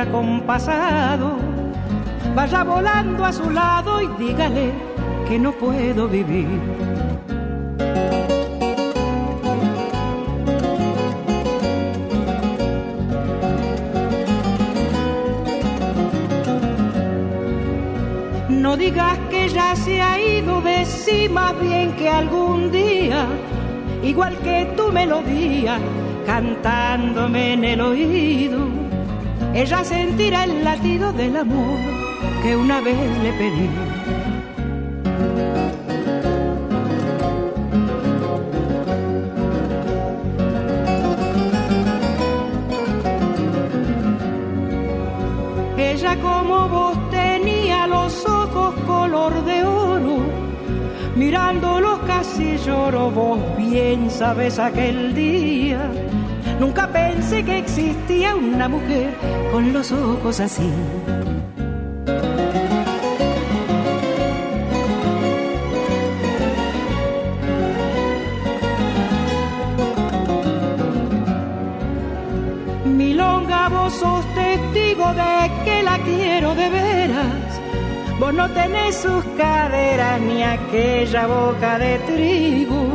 Acompasado, vaya volando a su lado y dígale que no puedo vivir. No digas que ya se ha ido, decí más bien que algún día, igual que tu melodía, cantándome en el oído, ella sentirá el latido del amor que una vez le pedí. Ella como vos tenía los ojos color de oro, mirándolos casi lloro, vos bien sabes aquel día. Nunca pensé que existía una mujer con los ojos así. Milonga, vos sos testigo de que la quiero de veras. Vos no tenés sus caderas ni aquella boca de trigo,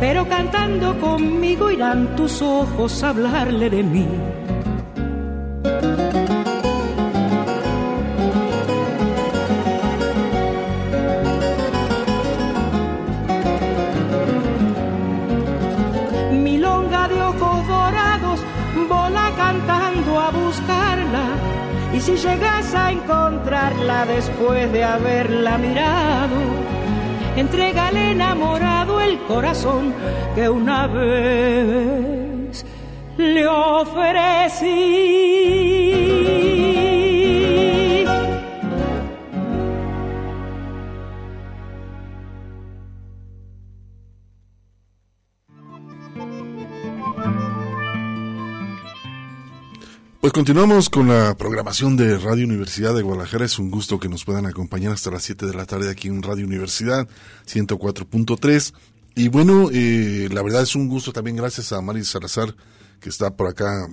pero cantando conmigo irán tus ojos a hablarle de mí. Si llegas a encontrarla después de haberla mirado, entrégale enamorado el corazón que una vez le ofrecí. Continuamos con la programación de Radio Universidad de Guadalajara. Es un gusto que nos puedan acompañar hasta las 7 de la tarde aquí en Radio Universidad 104.3. Y bueno, eh, la verdad es un gusto también gracias a Mari Salazar que está por acá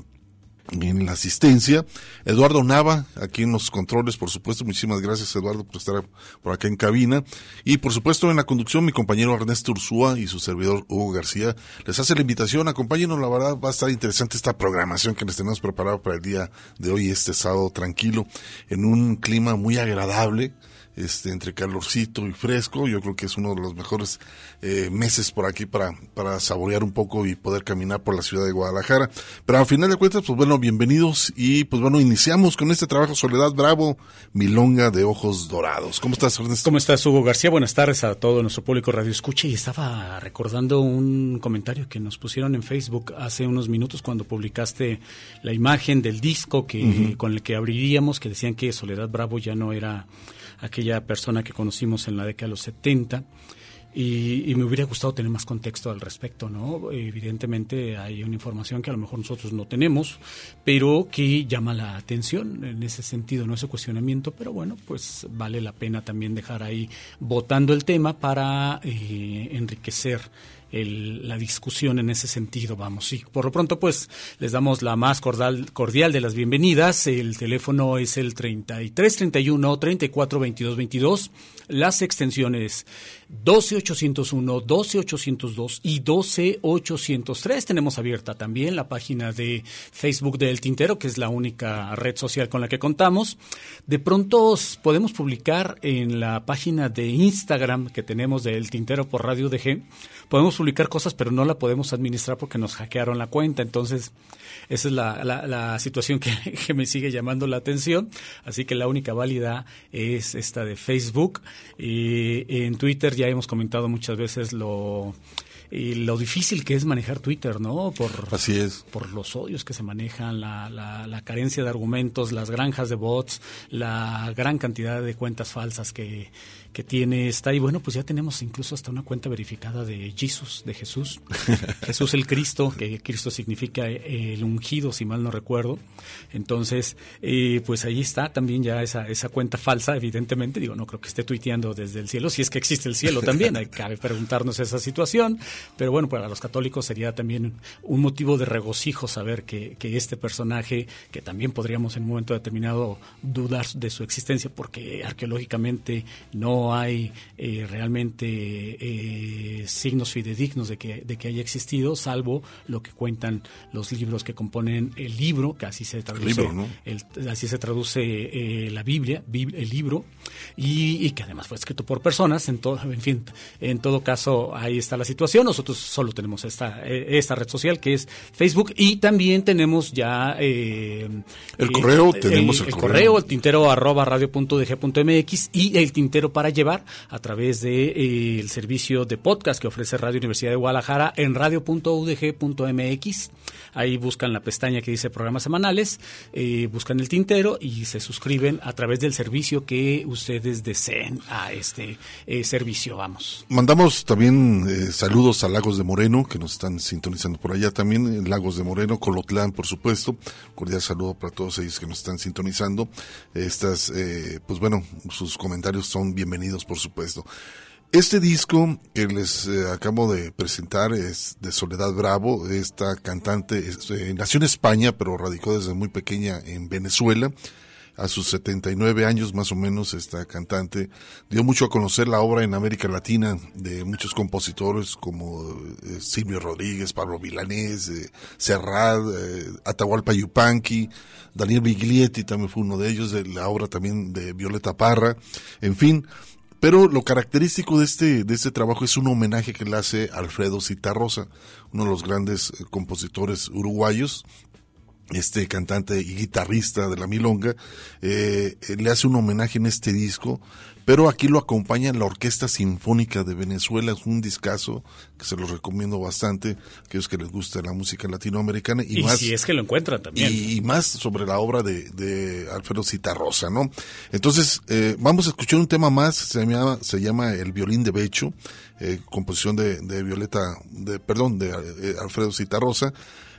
en la asistencia. Eduardo Nava, aquí en los controles, por supuesto. Muchísimas gracias, Eduardo, por estar por acá en cabina. Y por supuesto, en la conducción, mi compañero Ernesto Ursúa y su servidor Hugo García les hace la invitación. Acompáñenos, la verdad, va a estar interesante esta programación que les tenemos preparada para el día de hoy, este sábado tranquilo, en un clima muy agradable este, entre calorcito y fresco. Yo creo que es uno de los mejores eh, meses por aquí para, para saborear un poco y poder caminar por la ciudad de Guadalajara. Pero al final de cuentas, pues bueno, bienvenidos y pues bueno, iniciamos con este trabajo Soledad Bravo, Milonga de Ojos Dorados. ¿Cómo estás, Ernesto? ¿Cómo estás, Hugo García? Buenas tardes a todo nuestro público Radio Escucha. Y estaba recordando un comentario que nos pusieron en Facebook hace unos minutos cuando publicaste la imagen del disco que, con el que abriríamos, que decían que Soledad Bravo ya no era aquella persona que conocimos en la década de los 70. Y, me hubiera gustado tener más contexto al respecto, ¿no? Evidentemente hay una información que a lo mejor nosotros no tenemos, pero que llama la atención en ese sentido, no ese cuestionamiento, pero bueno, pues vale la pena también dejar ahí votando el tema para eh, enriquecer la discusión en ese sentido, vamos. Sí, por lo pronto, pues les damos la más cordial, cordial de las bienvenidas. El teléfono es el 33 31 34 22 22. Las extensiones 12801, 12802 y 12803. Tenemos abierta también la página de Facebook del Tintero, que es la única red social con la que contamos. De pronto podemos publicar en la página de Instagram que tenemos del Tintero por Radio DG, podemos publicar cosas, pero no la podemos administrar porque nos hackearon la cuenta. Entonces, esa es la, la, situación que, que, me sigue llamando la atención. Así que la única válida es esta de Facebook. Y en Twitter ya hemos comentado muchas veces lo y lo difícil que es manejar Twitter, ¿no? Por, Así es. Por los odios que se manejan, la, la, la, carencia de argumentos, las granjas de bots, la gran cantidad de cuentas falsas que, que tiene está y bueno pues ya tenemos incluso hasta una cuenta verificada de Jesús de Jesús. Jesús el Cristo que Cristo significa eh, el ungido si mal no recuerdo. Entonces eh, pues ahí está también ya esa esa cuenta falsa evidentemente. Digo no creo que esté tuiteando desde el cielo. Si es que existe el cielo también hay que preguntarnos esa situación. Pero bueno para los católicos sería también un motivo de regocijo saber que, que este personaje que también podríamos en un momento determinado dudar de su existencia porque arqueológicamente no hay eh, realmente eh, signos fidedignos de que, de que haya existido, salvo lo que cuentan los libros que componen el libro, que así se traduce, así se traduce eh, la Biblia, el libro, y, que además fue escrito por personas, en, todo, en fin, en todo caso ahí está la situación, nosotros solo tenemos esta, esta red social que es Facebook y también tenemos ya el correo, tenemos el, correo. el tintero arroba radio.dg.mx y el tintero para llevar a través del de, eh, servicio de podcast que ofrece Radio Universidad de Guadalajara en radio.udg.mx. Ahí buscan la pestaña que dice programas semanales, eh, buscan el tintero y se suscriben a través del servicio que ustedes deseen a este eh, servicio. Vamos. Mandamos también saludos a Lagos de Moreno que nos están sintonizando por allá también, Lagos de Moreno, Colotlán, por supuesto. Cordial saludo para todos ellos que nos están sintonizando. Estas, pues bueno, sus comentarios son bienvenidos por supuesto. Este disco que les eh, acabo de presentar es de Soledad Bravo. Esta cantante eh, nació en España, pero radicó desde muy pequeña en Venezuela. A sus 79 años más o menos, esta cantante dio mucho a conocer la obra en América Latina de muchos compositores como eh, Silvio Rodríguez, Pablo Milanés, Serrat, Atahualpa Yupanqui, Daniel Biglietti también fue uno de ellos, de la obra también de Violeta Parra, en fin, pero lo característico de este, de este trabajo es un homenaje que le hace Alfredo Citarrosa, uno de los grandes eh, compositores uruguayos, este cantante y guitarrista de la milonga, eh, le hace un homenaje en este disco pero aquí lo acompaña la Orquesta Sinfónica de Venezuela, es un discazo que se los recomiendo bastante, aquellos que les gusta la música latinoamericana. Y, más, si es que lo encuentran también. Y, más sobre la obra de, de Alfredo Citarrosa, ¿no? Entonces, eh, vamos a escuchar un tema más, se llama, se llama El violín de Becho, eh, composición de, de Violeta, de, perdón, de eh, Alfredo Citarrosa,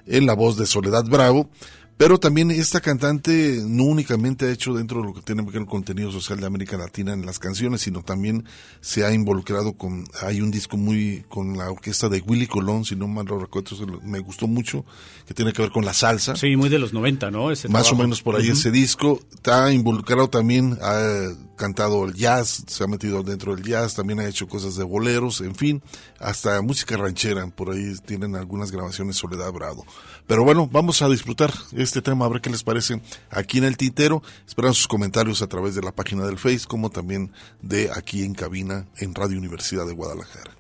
en la voz de Soledad Bravo. Pero también esta cantante no únicamente ha hecho dentro de lo que tiene que ver el contenido social de América Latina en las canciones, sino también se ha involucrado con, hay un disco muy, con la orquesta de Willy Colón, si no mal lo recuerdo, me gustó mucho, que tiene que ver con la salsa. Sí, muy de los 90, ¿no? Más o menos por ahí ese disco. Está involucrado también, ha cantado el jazz, se ha metido dentro del jazz, también ha hecho cosas de boleros, en fin, hasta música ranchera, por ahí tienen algunas grabaciones Soledad Bravo. Pero bueno, vamos a disfrutar este tema, a ver qué les parece aquí en el tintero. Esperamos sus comentarios a través de la página del Face, como también de aquí en cabina en Radio Universidad de Guadalajara.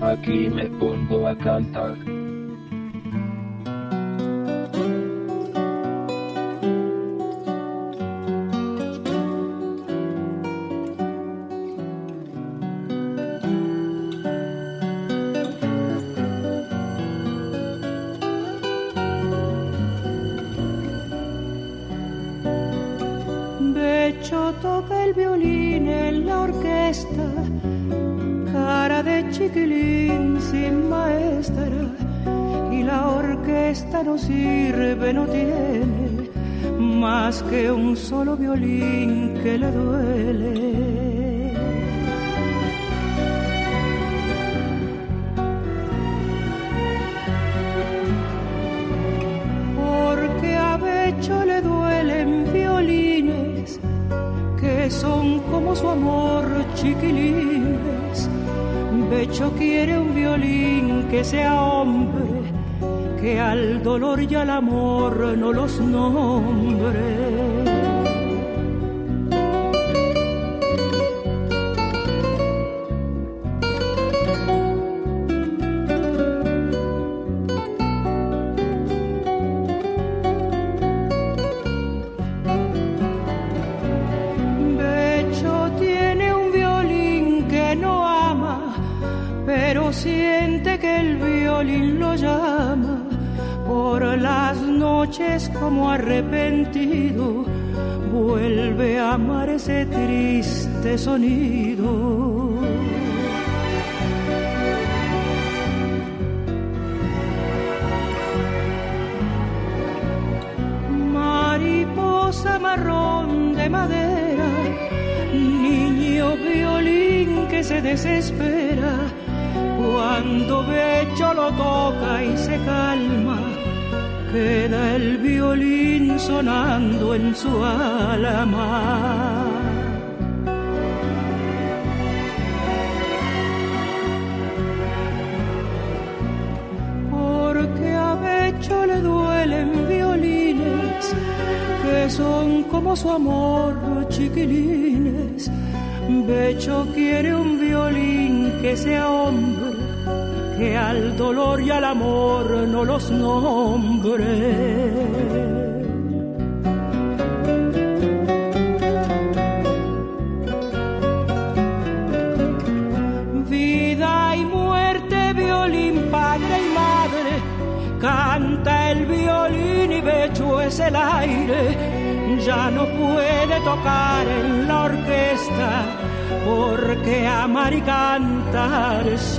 Aquí me pongo a cantar toca el violín en la orquesta, cara de chiquilín sin maestra, y la orquesta no sirve, no tiene más que un solo violín que le duele. Porque a Becho le duelen violines son como su amor chiquilines. Becho quiere un violín que sea hombre que al dolor y al amor no los nombre. Como arrepentido, vuelve a amar ese triste sonido. Mariposa marrón de madera, niño violín que se desespera, cuando Becho lo toca y se calma queda el violín sonando en su alma. Porque a Becho le duelen violines que son como su amor chiquilines. Becho quiere un violín que sea hombre que al dolor y al amor no los nombre. Vida y muerte, violín, padre y madre, canta el violín y becho es el aire, ya no puede tocar en la orquesta porque amar y cantar es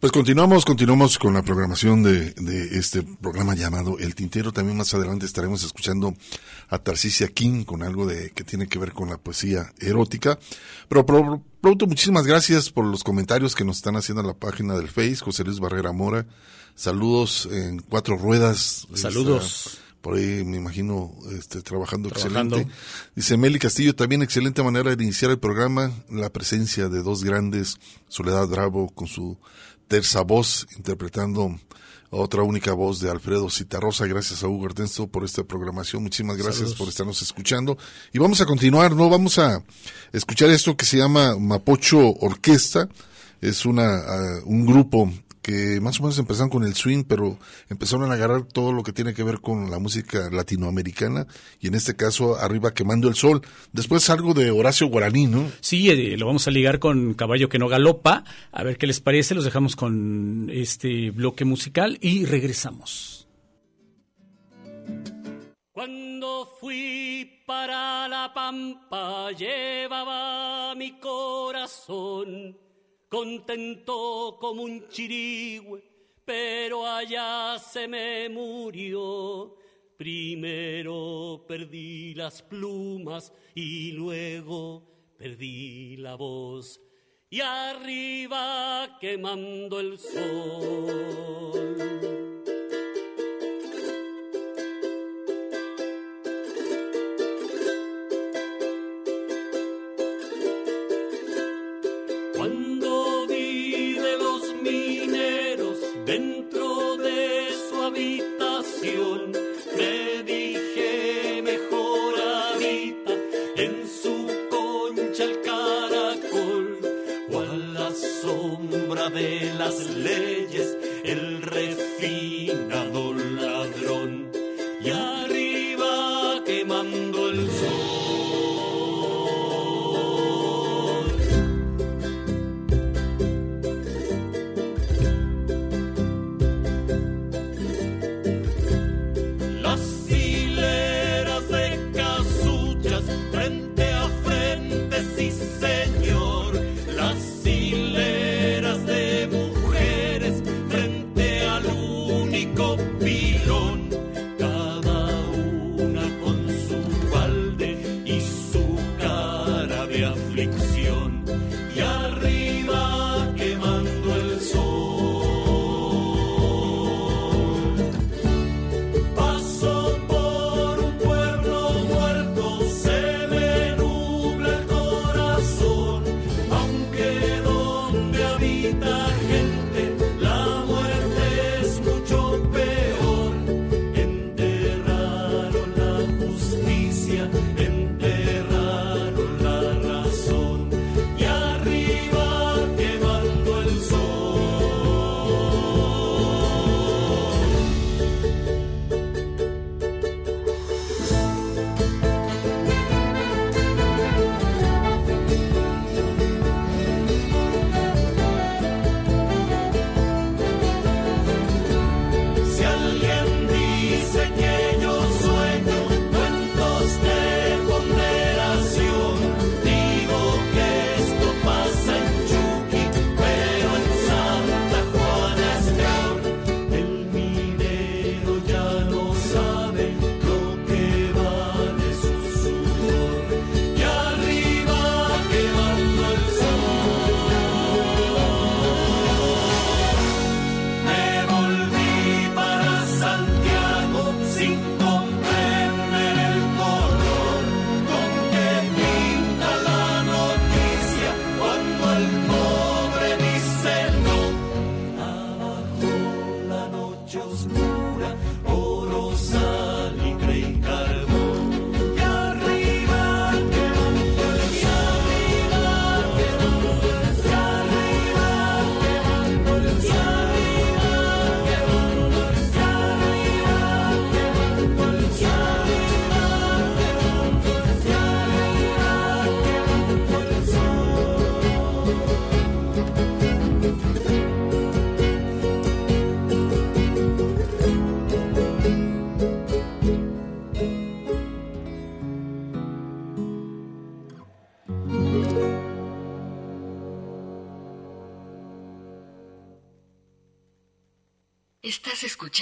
Pues continuamos, continuamos con la programación de, este programa llamado El Tintero. También más adelante estaremos escuchando a Tarcisia King con algo de que tiene que ver con la poesía erótica. Pero pronto, muchísimas gracias por los comentarios que nos están haciendo en la página del Face, José Luis Barrera Mora. Saludos en cuatro ruedas. Saludos. por ahí me imagino este, trabajando, trabajando, excelente. Dice Meli Castillo, también excelente manera de iniciar el programa, la presencia de dos grandes, Soledad Bravo con su terza voz, interpretando otra única voz de Alfredo Citarrosa. Gracias a Hugo Ernesto por esta programación. Muchísimas gracias por estarnos escuchando. Y vamos a continuar, ¿no? Vamos a escuchar esto que se llama Mapocho Orquesta. Es una, uh, un grupo que más o menos empezaron con el swing, pero empezaron a agarrar todo lo que tiene que ver con la música latinoamericana y en este caso arriba quemando el sol. Después algo de Horacio Guaraní, ¿no? Sí, eh, lo vamos a ligar con Caballo que no galopa. A ver qué les parece. Los dejamos con este bloque musical y regresamos. Cuando fui para la pampa llevaba mi corazón contento como un chirigüe, pero allá se me murió. Primero perdí las plumas y luego perdí la voz y arriba quemando el sol.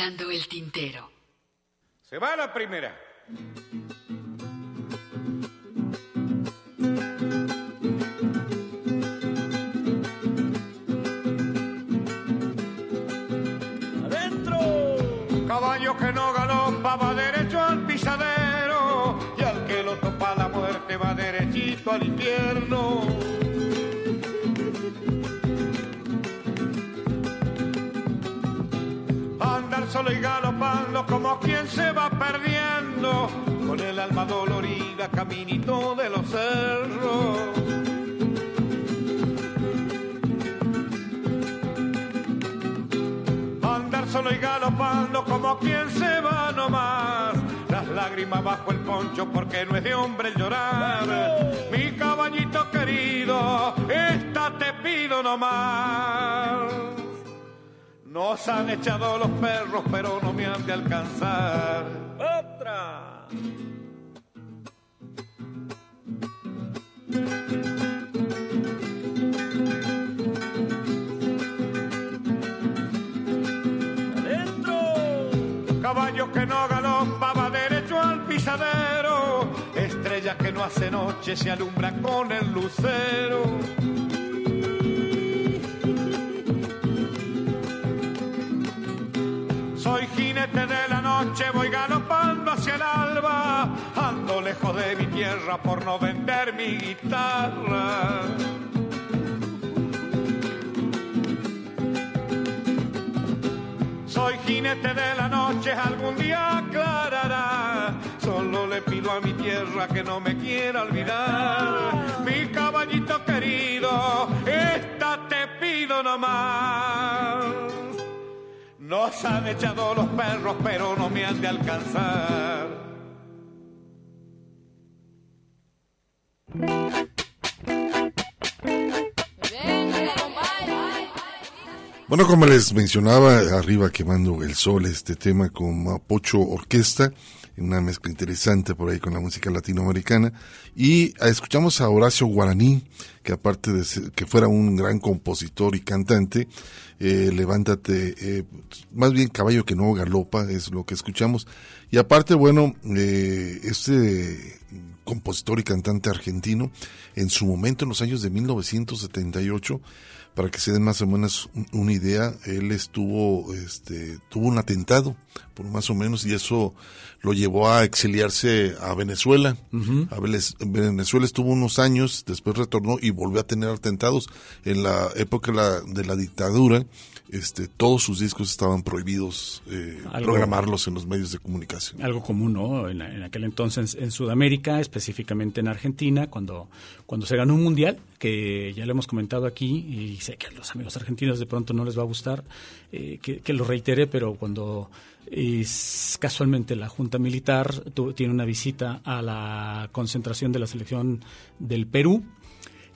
El tintero. Se va la primera. Caminito de los cerros. Andar solo y galopando como quien se va nomás, las lágrimas bajo el poncho porque no es de hombre el llorar. Mi caballito querido, esta te pido nomás. Nos han echado los perros, pero no me han de alcanzar. ¡Otra! Hace noche se alumbra con el lucero. Soy jinete de la noche, voy galopando hacia el alba, ando lejos de mi tierra por no vender mi guitarra. Soy jinete de la noche, algún día aclarará. Solo le pido a mi tierra que no me quiera olvidar. Mi caballito querido, esta te pido nomás. Nos han echado los perros, pero no me han de alcanzar. Bueno, como les mencionaba, arriba quemando el sol, este tema con Mapocho Orquesta, una mezcla interesante por ahí con la música latinoamericana. Y ah, escuchamos a Horacio Guaraní, que aparte de que fuera un gran compositor y cantante, eh, levántate, eh, más bien caballo que no galopa, es lo que escuchamos. Y aparte, bueno, eh, este compositor y cantante argentino, en su momento, en los años de 1978, para que se den más o menos una idea, él estuvo, este, tuvo un atentado, por más o menos, y eso lo llevó a exiliarse a Venezuela. a Venezuela estuvo unos años, después retornó y volvió a tener atentados. En la época de la, de la dictadura, este, todos sus discos estaban prohibidos eh, programarlos en los medios de comunicación. Algo común, ¿no? En, aquel entonces en Sudamérica, específicamente en Argentina, cuando, cuando se ganó un mundial, que ya lo hemos comentado aquí, y sé que a los amigos argentinos de pronto no les va a gustar eh, que, lo reitere, pero cuando es, casualmente la Junta Militar tiene una visita a la concentración de la selección del Perú,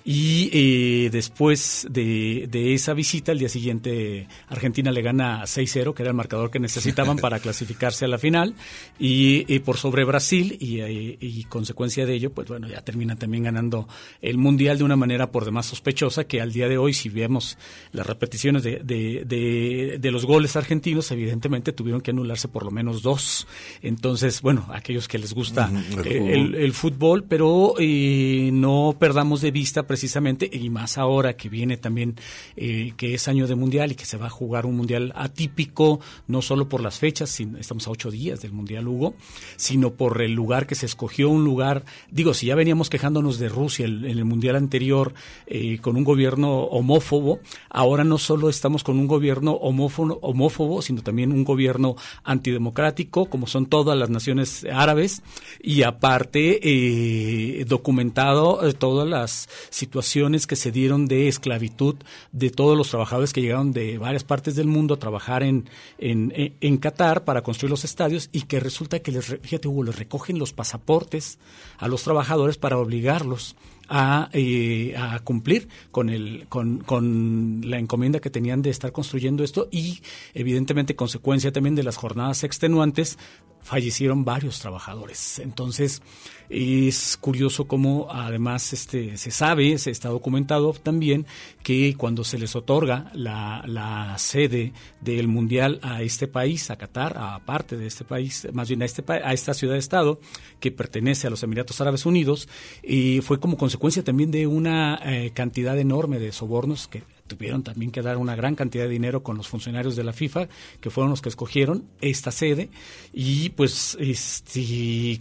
y eh, después de, esa visita, el día siguiente Argentina le gana 6-0, que era el marcador que necesitaban para clasificarse a la final, y, por sobre Brasil, y, y, consecuencia de ello, pues bueno, ya termina también ganando el Mundial de una manera por demás sospechosa, que al día de hoy, si vemos las repeticiones de, de, de, los goles argentinos, evidentemente tuvieron que anularse por lo menos dos. Entonces, bueno, aquellos que les gusta el, fútbol. pero eh, no perdamos de vista precisamente, y más ahora que viene también, eh, que es año de mundial y que se va a jugar un mundial atípico, no solo por las fechas, estamos a ocho días del mundial Hugo, sino por el lugar que se escogió, un lugar, digo, si ya veníamos quejándonos de Rusia en el mundial anterior eh, con un gobierno homófobo, ahora no solo estamos con un gobierno homófobo, homófobo, sino también un gobierno antidemocrático, como son todas las naciones árabes, y aparte eh, documentado todas las situaciones que se dieron de esclavitud de todos los trabajadores que llegaron de varias partes del mundo a trabajar en, en, en Qatar para construir los estadios y que resulta que les, fíjate Hugo, les recogen los pasaportes a los trabajadores para obligarlos a, eh, a cumplir con, el, con, con, la encomienda que tenían de estar construyendo esto y evidentemente consecuencia también de las jornadas extenuantes fallecieron varios trabajadores. Entonces, es curioso cómo además este, se sabe, se está documentado también, que cuando se les otorga la, la sede del Mundial a este país, a Qatar, a parte de este país, más bien a, este, a esta ciudad-estado, que pertenece a los Emiratos Árabes Unidos, y fue como consecuencia también de una eh, cantidad enorme de sobornos que tuvieron también que dar una gran cantidad de dinero con los funcionarios de la FIFA, que fueron los que escogieron esta sede. Y pues, este,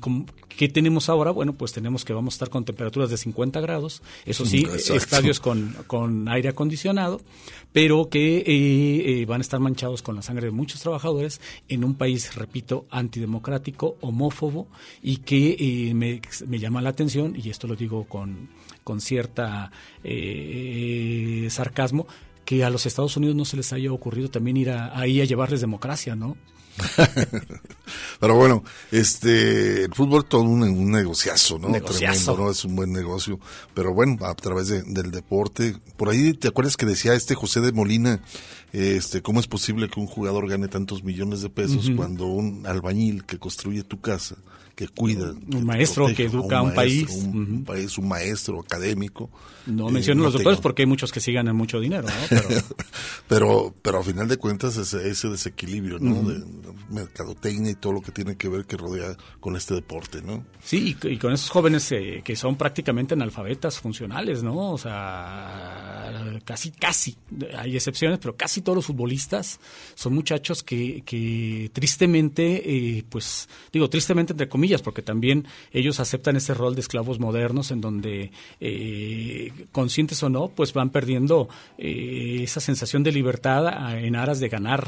¿qué tenemos ahora? Bueno, pues tenemos que vamos a estar con temperaturas de 50 grados, eso sí, estadios con, con aire acondicionado, pero que eh, eh, van a estar manchados con la sangre de muchos trabajadores en un país, repito, antidemocrático, homófobo y que eh, me, me llama la atención, y esto lo digo con con cierta eh, sarcasmo, que a los Estados Unidos no se les haya ocurrido también ir ahí a llevarles democracia, ¿no? Pero bueno, este, el fútbol todo un, negociazo, ¿no? Tremendo, ¿no? Es un buen negocio. Pero bueno, a través del deporte. Por ahí, ¿te acuerdas que decía este José de Molina, este, cómo es posible que un jugador gane tantos millones de pesos cuando un albañil que construye tu casa que cuida. Un maestro que educa a un, país. Un, país, un maestro académico. No eh, menciono los doctores porque hay muchos que sí ganan mucho dinero, ¿no? Pero, pero, pero, a final de cuentas ese, ese desequilibrio, ¿no? De mercadotecnia y todo lo que que tiene que ver, que rodea con este deporte, ¿no? Sí, y, con esos jóvenes eh, que son prácticamente analfabetas funcionales, ¿no? O sea, casi, casi, hay excepciones, pero casi todos los futbolistas son muchachos que, que tristemente, eh, pues, digo tristemente entre comillas, porque también ellos aceptan ese rol de esclavos modernos en donde, eh, conscientes o no, pues van perdiendo esa sensación de libertad en aras de ganar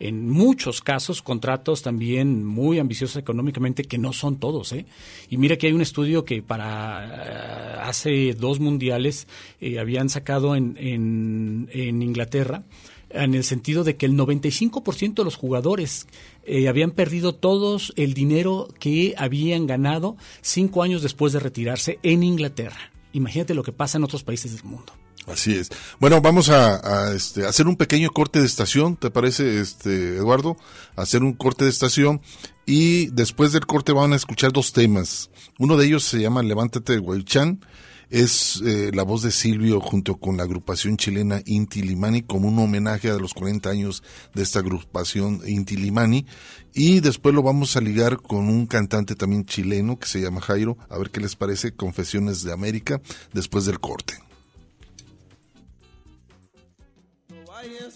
en muchos casos contratos también muy ambiciosos económicamente que no son todos. ¿eh? Y mira que hay un estudio que para eh, hace dos mundiales eh, habían sacado en, en, Inglaterra en el sentido de que el 95% de los jugadores eh, habían perdido todos el dinero que habían ganado cinco años después de retirarse en Inglaterra. Imagínate lo que pasa en otros países del mundo. Así es. Bueno, vamos a, este, hacer un pequeño corte de estación, ¿te parece, este, Eduardo? Hacer un corte de estación y después del corte van a escuchar dos temas. Uno de ellos se llama Levántate de Huaychán. Es eh, la voz de Silvio junto con la agrupación chilena Inti Limani como un homenaje a los 40 años de esta agrupación Inti Limani. Y después lo vamos a ligar con un cantante también chileno que se llama Jairo. A ver qué les parece, Confesiones de América, después del corte.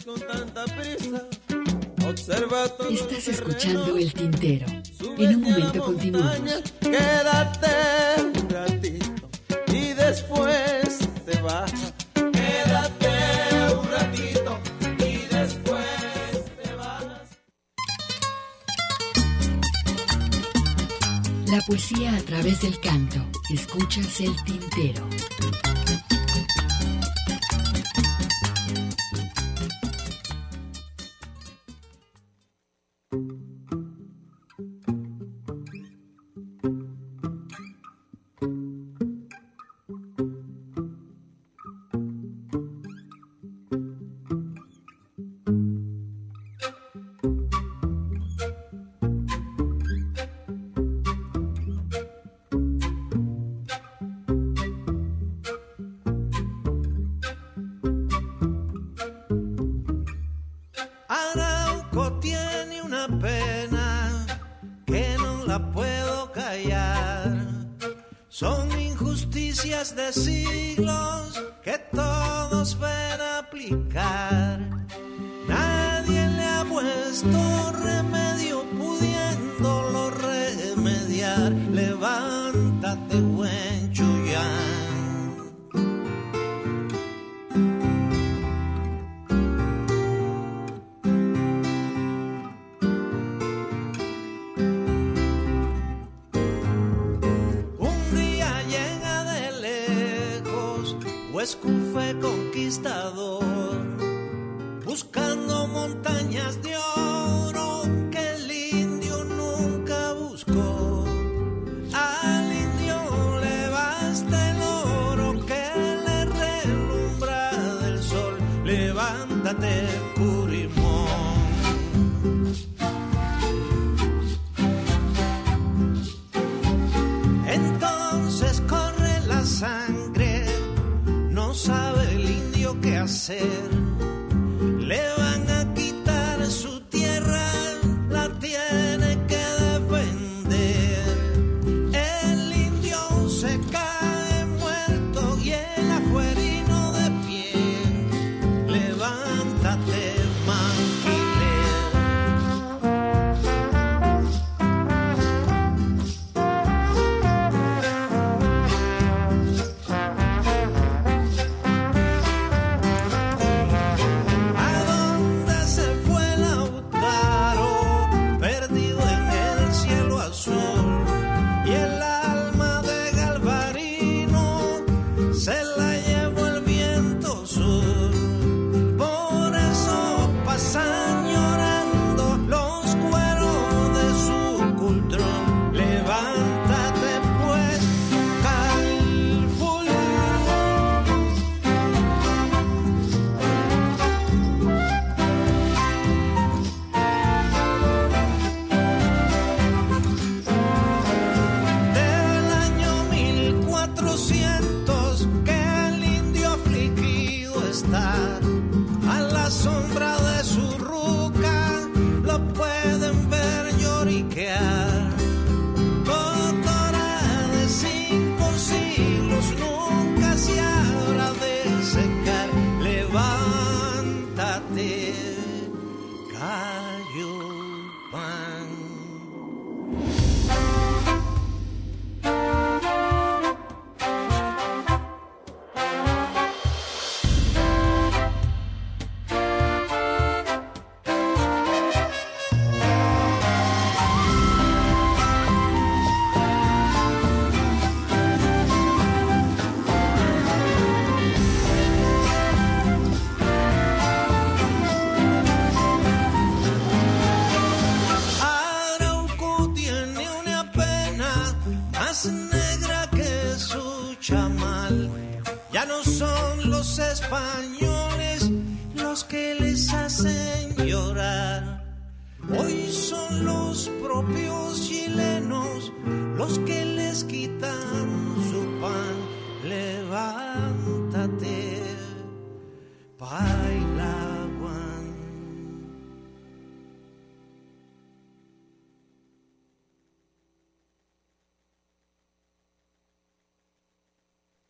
con tanta prisa. Observa todo Estás escuchando el tintero. En un momento continuamos. Quédate después te vas. Quédate un ratito y después te vas. La poesía a través del canto. Escuchas el tintero. Curimón. Entonces corre la sangre, no sabe el indio qué hacer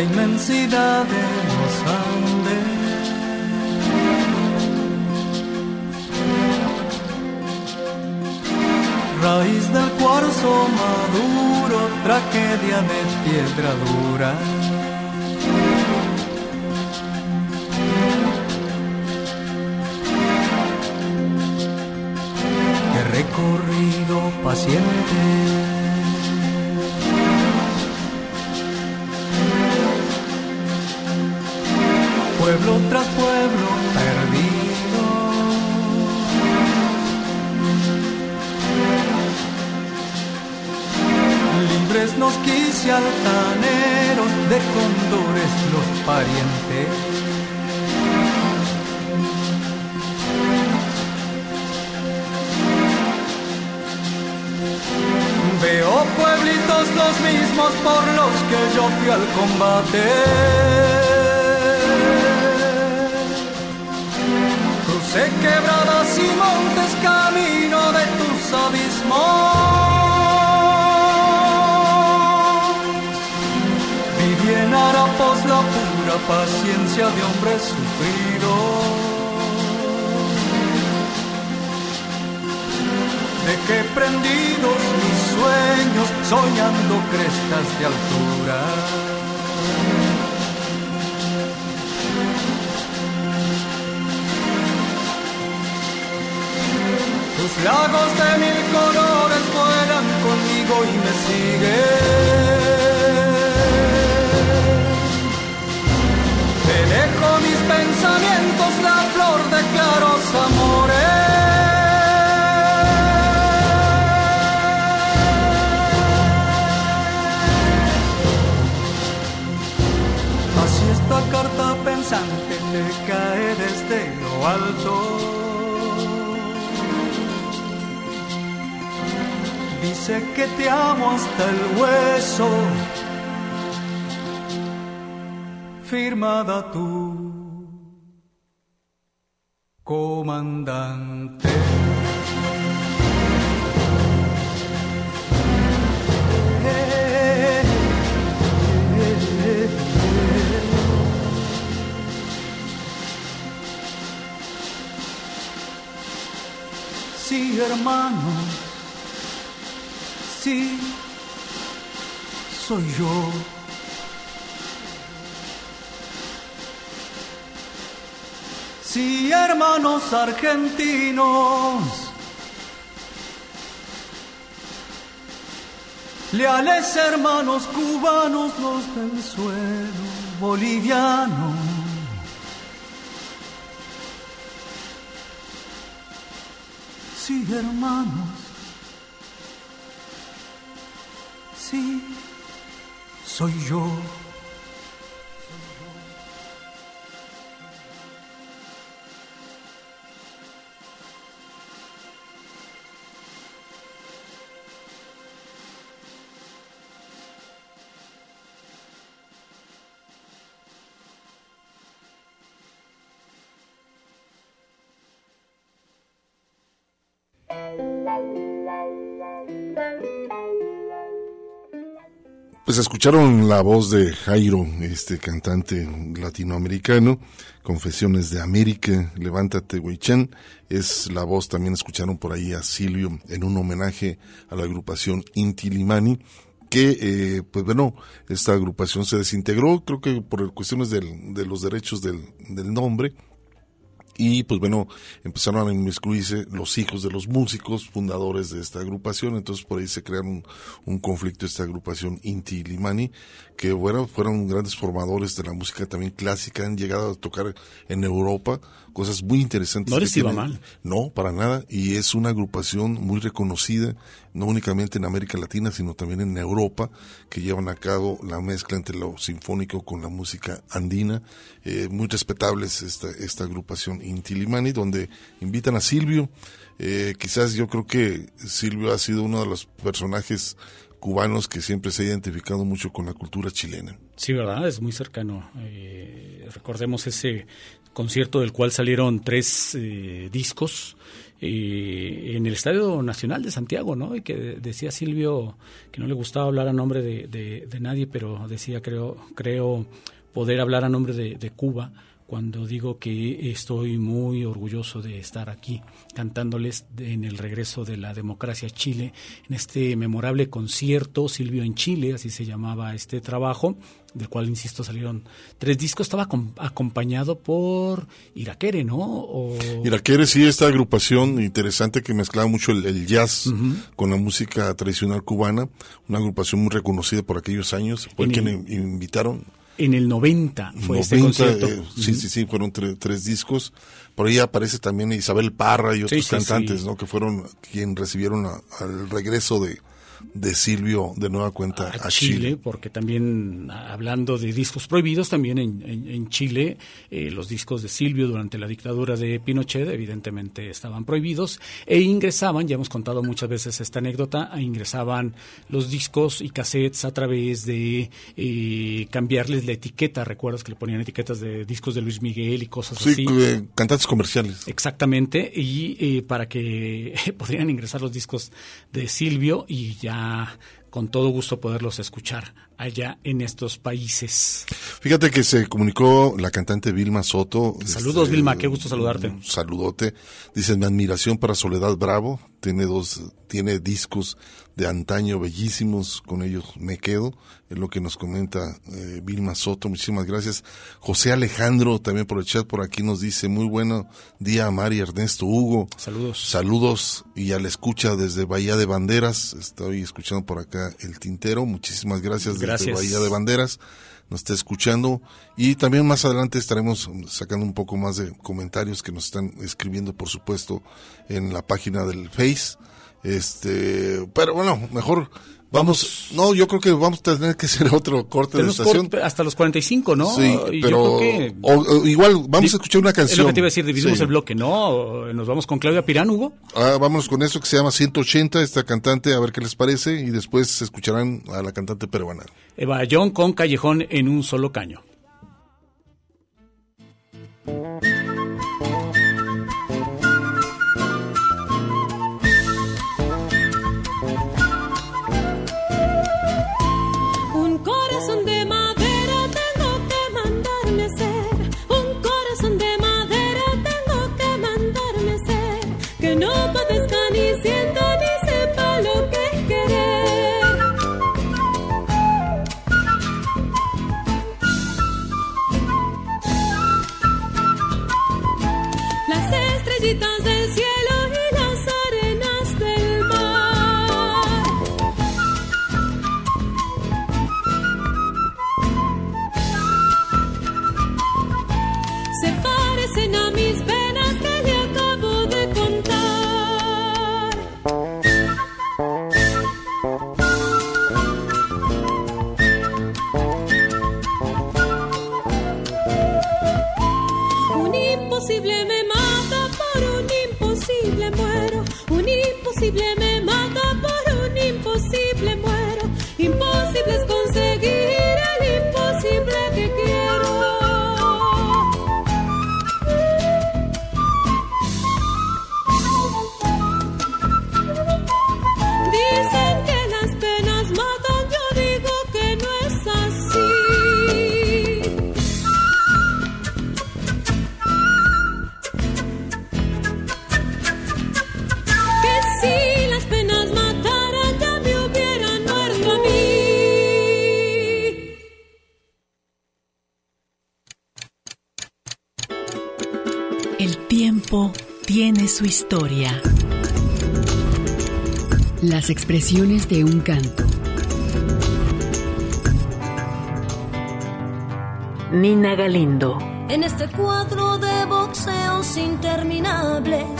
La inmensidad de los Andes. Raíz del cuarzo maduro, tragedia de piedra dura. que recorrido paciente. Pueblo tras pueblo perdido. Libres nos quise altaneros, de cóndores los parientes. Veo pueblitos los mismos por los que yo fui al combate. Crucé quebradas y montes camino de tus abismos. Viví en harapos la pura paciencia de hombres sufridos. de que prendidos mis sueños soñando crestas de altura. Tus lagos de mil colores vuelan conmigo y me siguen. Te dejo mis pensamientos, la flor de claros amores. Así esta carta pensante te cae desde lo alto. Dice que te amo hasta el hueso. Firmada tú, soy yo. Sí, hermanos argentinos, leales hermanos cubanos, los del suelo boliviano. Sí, hermanos, sí, soy yo. Pues escucharon la voz de Jairo, este cantante latinoamericano, Confesiones de América, Levántate Huichán, es la voz, también escucharon por ahí a Silvio en un homenaje a la agrupación Inti Limani, que, eh, pues bueno, esta agrupación se desintegró, creo que por cuestiones del, de los derechos del, del nombre, y pues bueno, empezaron a inmiscuirse los hijos de los músicos fundadores de esta agrupación, entonces por ahí se crearon un, conflicto esta agrupación Inti Limani, que bueno, fueron grandes formadores de la música también clásica, han llegado a tocar en Europa, cosas muy interesantes. No les iba mal. No, para nada, y es una agrupación muy reconocida, no únicamente en América Latina, sino también en Europa, que llevan a cabo la mezcla entre lo sinfónico con la música andina, eh, muy respetables esta, esta agrupación Inti Limani, donde invitan a Silvio, eh, quizás yo creo que Silvio ha sido uno de los personajes cubanos que siempre se ha identificado mucho con la cultura chilena. Sí, ¿verdad? Es muy cercano. Eh, recordemos ese concierto del cual salieron tres eh, discos eh, en el Estadio Nacional de Santiago, ¿no? Y que decía Silvio que no le gustaba hablar a nombre de, nadie, pero decía, creo, creo poder hablar a nombre de, de Cuba cuando digo que estoy muy orgulloso de estar aquí cantándoles en el regreso de la democracia a Chile, en este memorable concierto Silvio en Chile, así se llamaba este trabajo, del cual, insisto, salieron tres discos, estaba acompañado por Iraquere, ¿no? O... Iraquere, sí, esta agrupación interesante que mezclaba mucho el, jazz uh -huh. con la música tradicional cubana, una agrupación muy reconocida por aquellos años, fue quien invitaron en el 90 fue 90, este concierto. Eh, sí, sí, sí, fueron tre tres discos. Por ahí aparece también Isabel Parra y otros sí, cantantes, sí. ¿no? Que fueron quien recibieron a, al regreso de, de Silvio de nueva cuenta a, a Chile, Chile, porque también hablando de discos prohibidos, también en, en, en Chile eh, los discos de Silvio durante la dictadura de Pinochet evidentemente estaban prohibidos e ingresaban, ya hemos contado muchas veces esta anécdota, ingresaban los discos y cassettes a través de eh, cambiarles la etiqueta, recuerdas que le ponían etiquetas de discos de Luis Miguel y cosas sí, así. Cantantes comerciales. Exactamente, y eh, para que podrían ingresar los discos de Silvio y ya con todo gusto poderlos escuchar allá en estos países. Fíjate que se comunicó la cantante Vilma Soto. Saludos este, Vilma, qué gusto saludarte. Un saludote. Dice mi admiración para Soledad Bravo. Tiene dos, tiene discos de antaño bellísimos, con ellos me quedo. Es lo que nos comenta eh, Vilma Soto. Muchísimas gracias. José Alejandro también por el chat por aquí nos dice muy bueno día a Mari Ernesto Hugo. Saludos. Saludos y ya le escucha desde Bahía de Banderas. Estoy escuchando por acá el tintero. Muchísimas gracias. Gracias. desde Bahía de Banderas nos está escuchando. Y también más adelante estaremos sacando un poco más de comentarios que nos están escribiendo por supuesto en la página del Face este pero bueno mejor Vamos, no, yo creo que vamos a tener que hacer otro corte de estación. Corte hasta los 45, ¿no? Sí, y pero que, o, o, igual vamos a escuchar una canción. Es lo que te iba a decir, dividimos sí. el bloque, ¿no? Nos vamos con Claudia Pirán, Hugo. Ah, vámonos con eso que se llama 180, esta cantante, a ver qué les parece, y después escucharán a la cantante peruana. Eva John con Callejón en un solo caño. Historia. Las expresiones de un canto. Nina Galindo. En este cuadro de boxeos interminables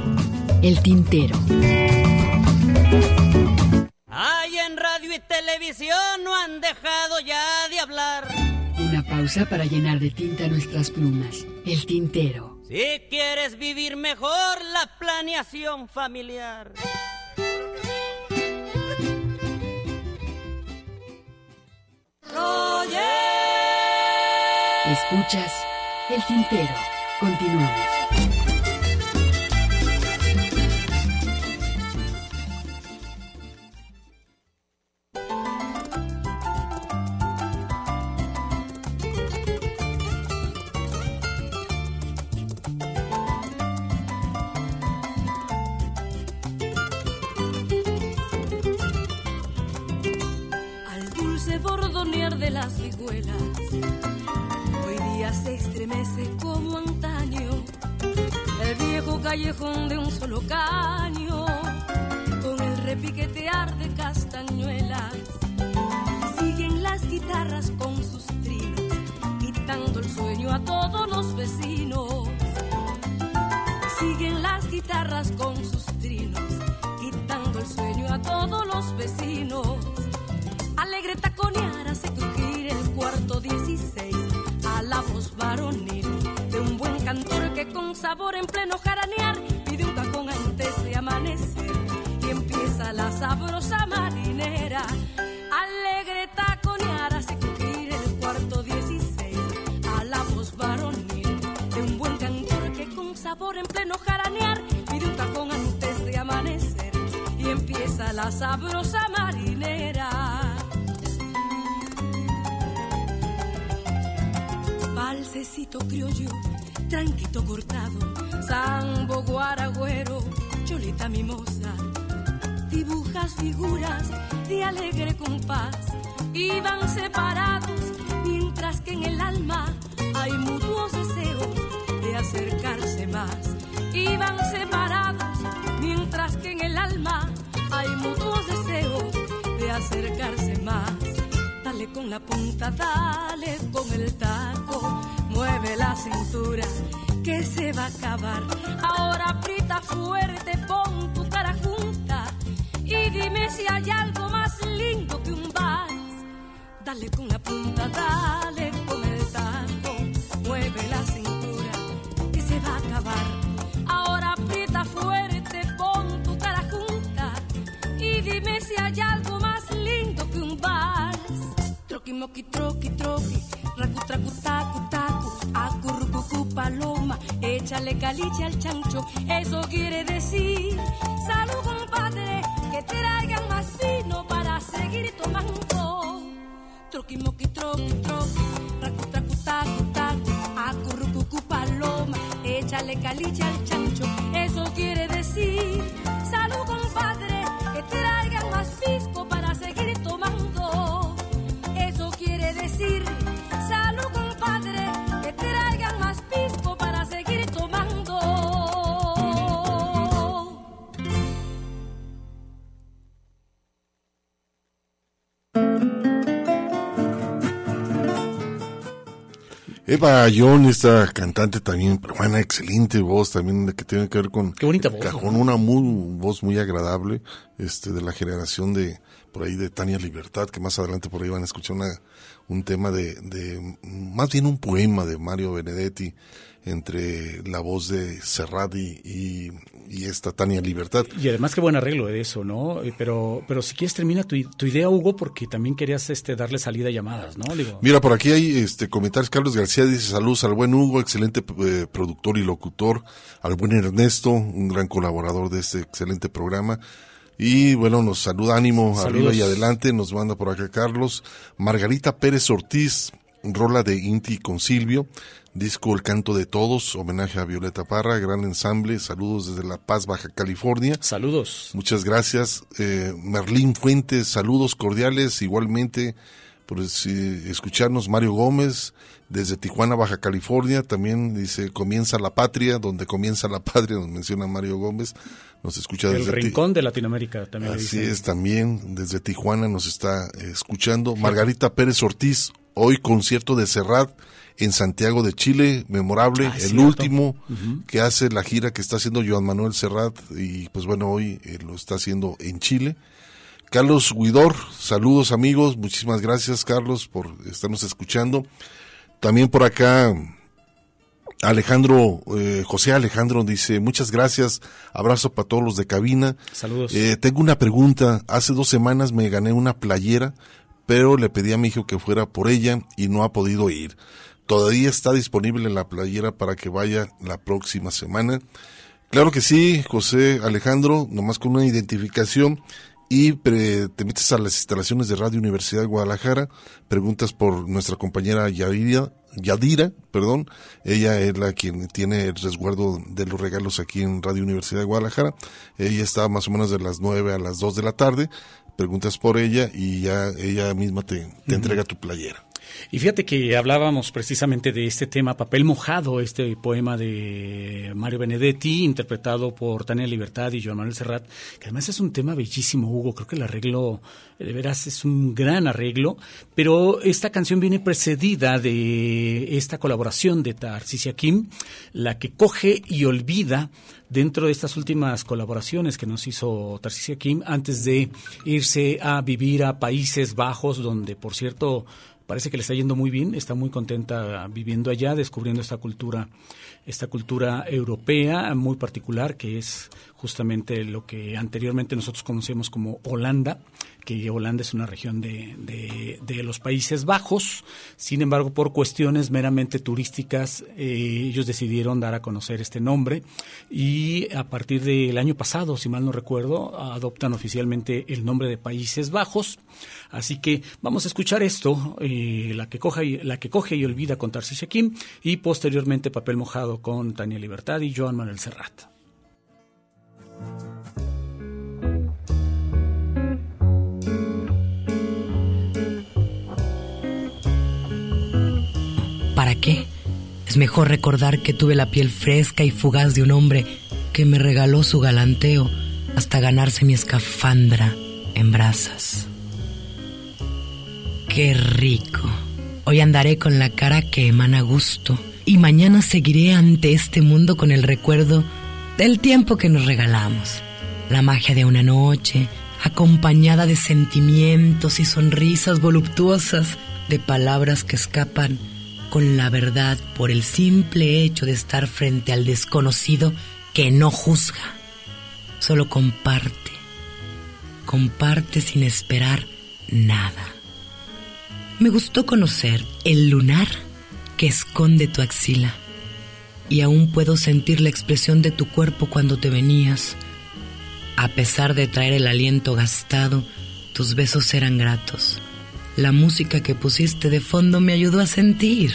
el Tintero. Ay, en radio y televisión no han dejado ya de hablar. Una pausa para llenar de tinta nuestras plumas. El Tintero. Si quieres vivir mejor la planeación familiar. Escuchas El Tintero. Continuamos. Eva Ayón, esta cantante también peruana, excelente voz también que tiene que ver con Qué bonita voz, cajón, una muy, voz muy agradable, este de la generación de por ahí de Tania Libertad, que más adelante por ahí van a escuchar una, un tema de, de más bien un poema de Mario Benedetti entre la voz de Serrat y, y, y esta Tania Libertad. Y además qué buen arreglo de eso, ¿no? Eh, Pero, pero si quieres termina tu, tu idea, Hugo, porque también querías este darle salida a llamadas, ¿no? Digo, Mira, por aquí hay este comentarios. Carlos García dice saludos al buen Hugo, excelente eh, productor y locutor, al buen Ernesto, un gran colaborador de este excelente programa. Y bueno, nos saluda ánimo Saludos. arriba y adelante, nos manda por acá Carlos. Margarita Pérez Ortiz, rola de Inti con Silvio, disco El Canto de Todos, homenaje a Violeta Parra, gran ensamble, saludos desde La Paz, Baja California. Saludos. Muchas gracias. Eh, Merlín Fuentes, saludos cordiales, igualmente por eh, escucharnos. Mario Gómez, desde Tijuana, Baja California, también dice, comienza la patria, donde comienza la patria, nos menciona Mario Gómez, nos escucha el desde Ti- rincón de Latinoamérica también Así es, también desde Tijuana nos está eh, escuchando. Margarita Pérez Ortiz, hoy concierto de Serrat en Santiago de Chile, memorable, Ah, el cierto. último que hace la gira que está haciendo Joan Manuel Serrat y pues bueno, hoy eh, lo está haciendo en Chile. Carlos Huidor, saludos amigos, muchísimas gracias Carlos por estarnos escuchando. También por acá Alejandro, eh, José Alejandro dice, muchas gracias, abrazo para todos los de cabina. Saludos. Eh, tengo una pregunta, hace dos semanas me gané una playera, pero le pedí a mi hijo que fuera por ella y no ha podido ir. Todavía está disponible la playera para que vaya la próxima semana. Claro que sí, José Alejandro, nomás con una identificación y pre- te metes a las instalaciones de Radio Universidad de Guadalajara, preguntas por nuestra compañera Yadira, Yadira, perdón, ella es la quien tiene el resguardo de los regalos aquí en Radio Universidad de Guadalajara, ella está más o menos de las 9 a las 2 de la tarde, preguntas por ella y ya ella misma te, entrega tu playera. Y fíjate que hablábamos precisamente de este tema, Papel Mojado, este poema de Mario Benedetti, interpretado por Tania Libertad y Joan Manuel Serrat, que además es un tema bellísimo, Hugo. Creo que el arreglo, de veras, es un gran arreglo. Pero esta canción viene precedida de esta colaboración de Tarcisia Kim, la que coge y olvida dentro de estas últimas colaboraciones que nos hizo Tarcisia Kim antes de irse a vivir a Países Bajos, donde, por cierto, parece que le está yendo muy bien, está muy contenta viviendo allá, descubriendo esta cultura, esta cultura europea muy particular, que es justamente lo que anteriormente nosotros conocemos como Holanda, que Holanda es una región de, de- los Países Bajos. Sin embargo, por cuestiones meramente turísticas, eh, ellos decidieron dar a conocer este nombre y a partir del año pasado, si mal no recuerdo, adoptan oficialmente el nombre de Países Bajos. Así que vamos a escuchar esto, eh, la, que coja y, la que coge y olvida con Tarcisia Kim y posteriormente Papel Mojado con Tania Libertad y Joan Manuel Serrat. Es mejor recordar que tuve la piel fresca y fugaz de un hombre que me regaló su galanteo hasta ganarse mi escafandra en brasas. Qué rico. Hoy andaré con la cara que emana gusto y mañana seguiré ante este mundo con el recuerdo del tiempo que nos regalamos. La magia de una noche, acompañada de sentimientos y sonrisas voluptuosas, de palabras que escapan con la verdad por el simple hecho de estar frente al desconocido que no juzga, solo comparte, comparte sin esperar nada. Me gustó conocer el lunar que esconde tu axila y aún puedo sentir la expresión de tu cuerpo cuando te venías. A pesar de traer el aliento gastado, tus besos eran gratos. La música que pusiste de fondo me ayudó a sentir.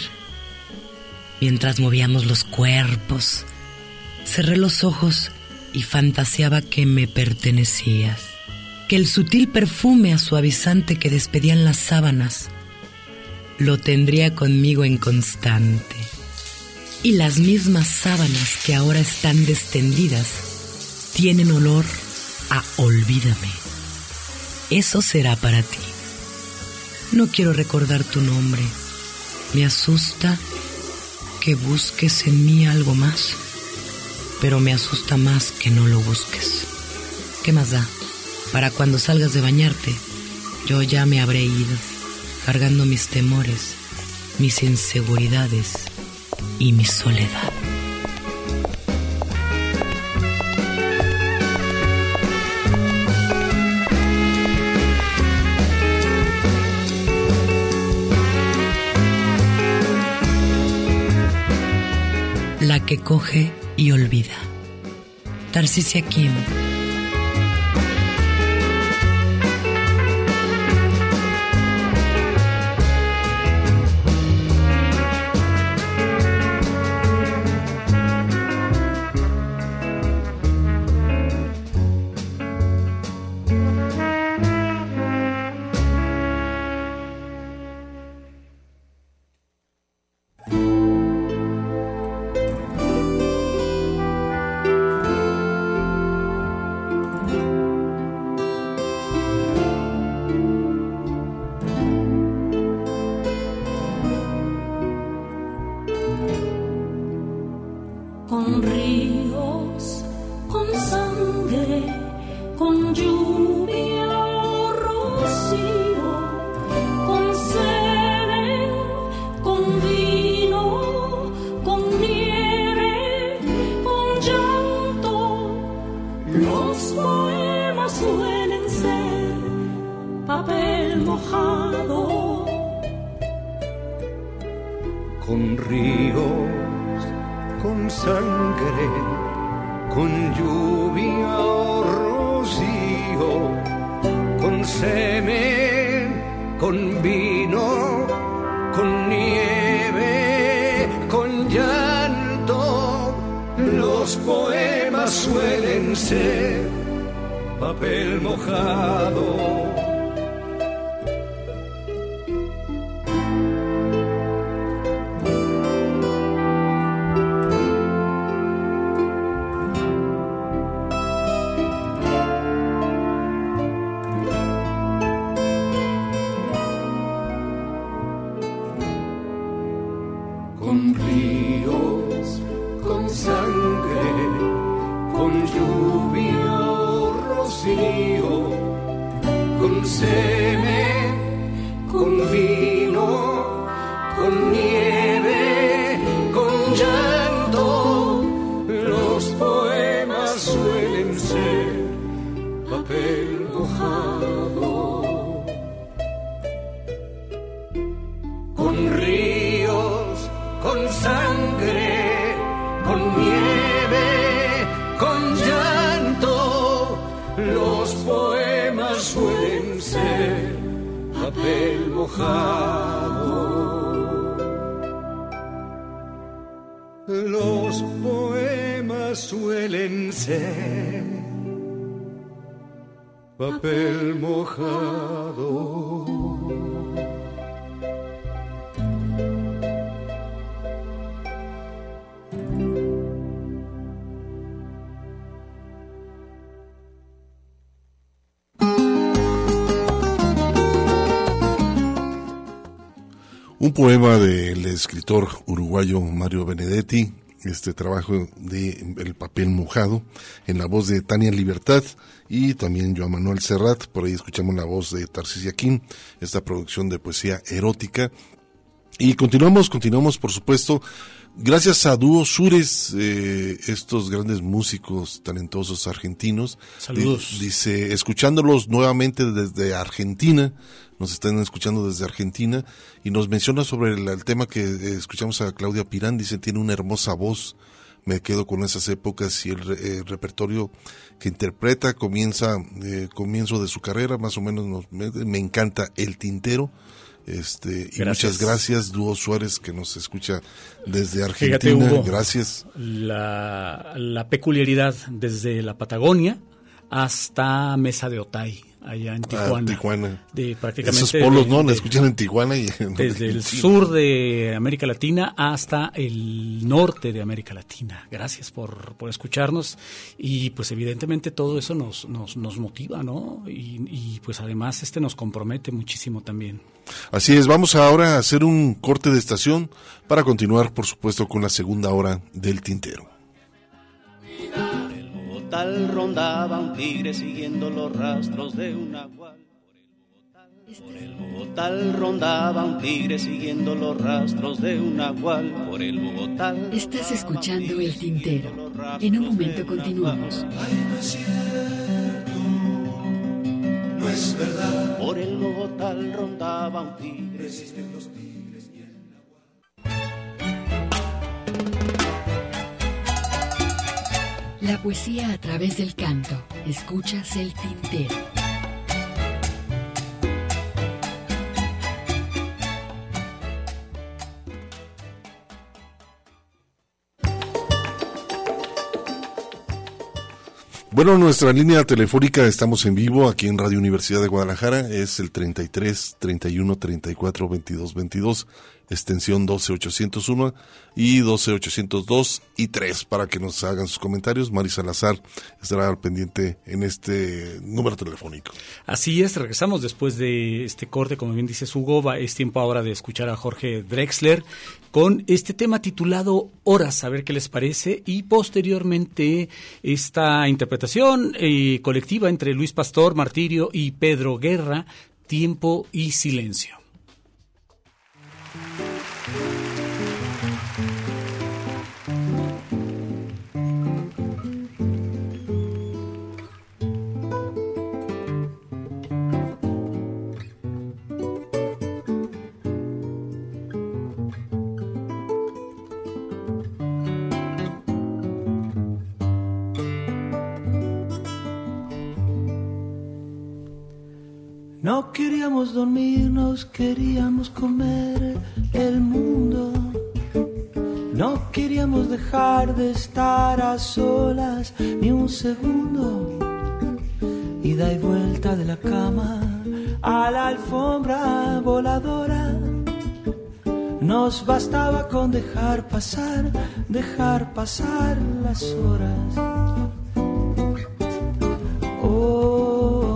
Mientras movíamos los cuerpos, cerré los ojos y fantaseaba que me pertenecías. Que el sutil perfume a suavizante que despedían las sábanas lo tendría conmigo en constante. Y las mismas sábanas que ahora están destendidas tienen olor a olvídame. Eso será para ti. No quiero recordar tu nombre. Me asusta que busques en mí algo más, pero me asusta más que no lo busques. ¿Qué más da? Para cuando salgas de bañarte, yo ya me habré ido, cargando mis temores, mis inseguridades y mi soledad. Que coge y olvida. Tarcisia Kim. Con vino, con nieve, con llanto. Los poemas suelen ser papel mojado. Este trabajo de El papel mojado, en la voz de Tania Libertad y también Joan Manuel Serrat, por ahí escuchamos la voz de Tarcisia Kim, esta producción de poesía erótica. Y continuamos, continuamos por supuesto, gracias a Dúo Sures, eh, estos grandes músicos talentosos argentinos. Saludos. Di- dice, escuchándolos nuevamente desde Argentina, nos están escuchando desde Argentina y nos menciona sobre el, el tema que eh, escuchamos a Claudia Pirán, dice, tiene una hermosa voz, me quedo con esas épocas y el, re- eh, repertorio que interpreta comienza, eh, comienzo de su carrera, más o menos nos- me, me encanta El Tintero. Este, y Gracias. muchas gracias, Dúo Suárez, que nos escucha desde Fíjate, Argentina. Hugo, gracias. La, la peculiaridad desde la Patagonia hasta Mesa de Otay, allá en Ah, Tijuana. Tijuana. De prácticamente Esos polos, de- ¿no? La escuchan en Tijuana y en Desde el sur de América Latina hasta el norte de América Latina. Gracias por, por escucharnos y pues evidentemente todo eso nos, nos, nos motiva, ¿no? Y, y, pues además este nos compromete muchísimo también. Así es, vamos ahora a hacer un corte de estación para continuar, por supuesto, con la segunda hora del tintero. Tal rondaba un tigre siguiendo los rastros de un nahual. Por el Bogotá rondaba un tigre siguiendo los rastros de un nahual. Por el Bogotá. Estás escuchando El Tintero. En un momento continuamos. No es verdad. Por el Bogotá rondaba un tigre. Existen los tigres. La poesía a través del canto. Escuchas El Tintero. Bueno, nuestra línea telefónica estamos en vivo aquí en Radio Universidad de Guadalajara, es el 33 31 34 22 22, extensión 12801 y 12802 y 3 para que nos hagan sus comentarios. Mari Salazar estará al pendiente en este número telefónico. Así es, regresamos después de este corte, como bien dice Hugo, va- es tiempo ahora de escuchar a Jorge Drexler con este tema titulado Horas, a ver qué les parece, y posteriormente esta interpretación eh, colectiva entre Luis Pastor, Martirio y Pedro Guerra, Tiempo y Silencio. No queríamos dormirnos, queríamos comer el mundo. No queríamos dejar de estar a solas ni un segundo. Ida y vuelta de la cama a la alfombra voladora. Nos bastaba con dejar pasar, dejar pasar las horas. Horas,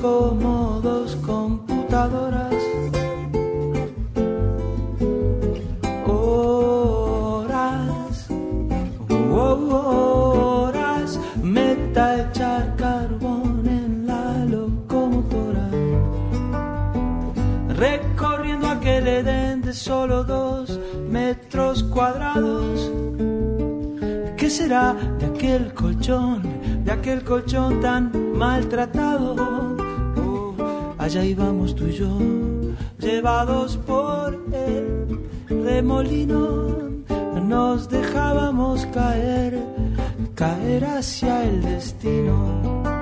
como dos computadoras. Horas, oh, horas, meta echar carbón en la locomotora. Recorriendo aquel Edén de solo dos metros cuadrados. ¿Qué será de aquel colchón, de aquel colchón tan maltratado? Oh, allá íbamos tú y yo, llevados por el remolino, nos dejábamos caer, caer hacia el destino.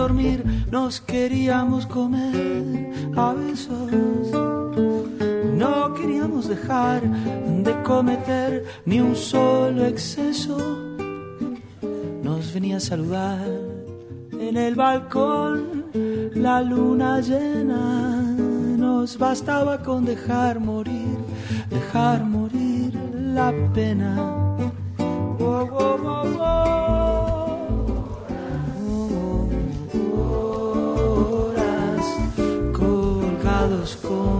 Dormir, nos queríamos comer a besos. No queríamos dejar de cometer ni un solo exceso. Nos venía a saludar en el balcón la luna llena. Nos bastaba con dejar morir, dejar morir la pena. score.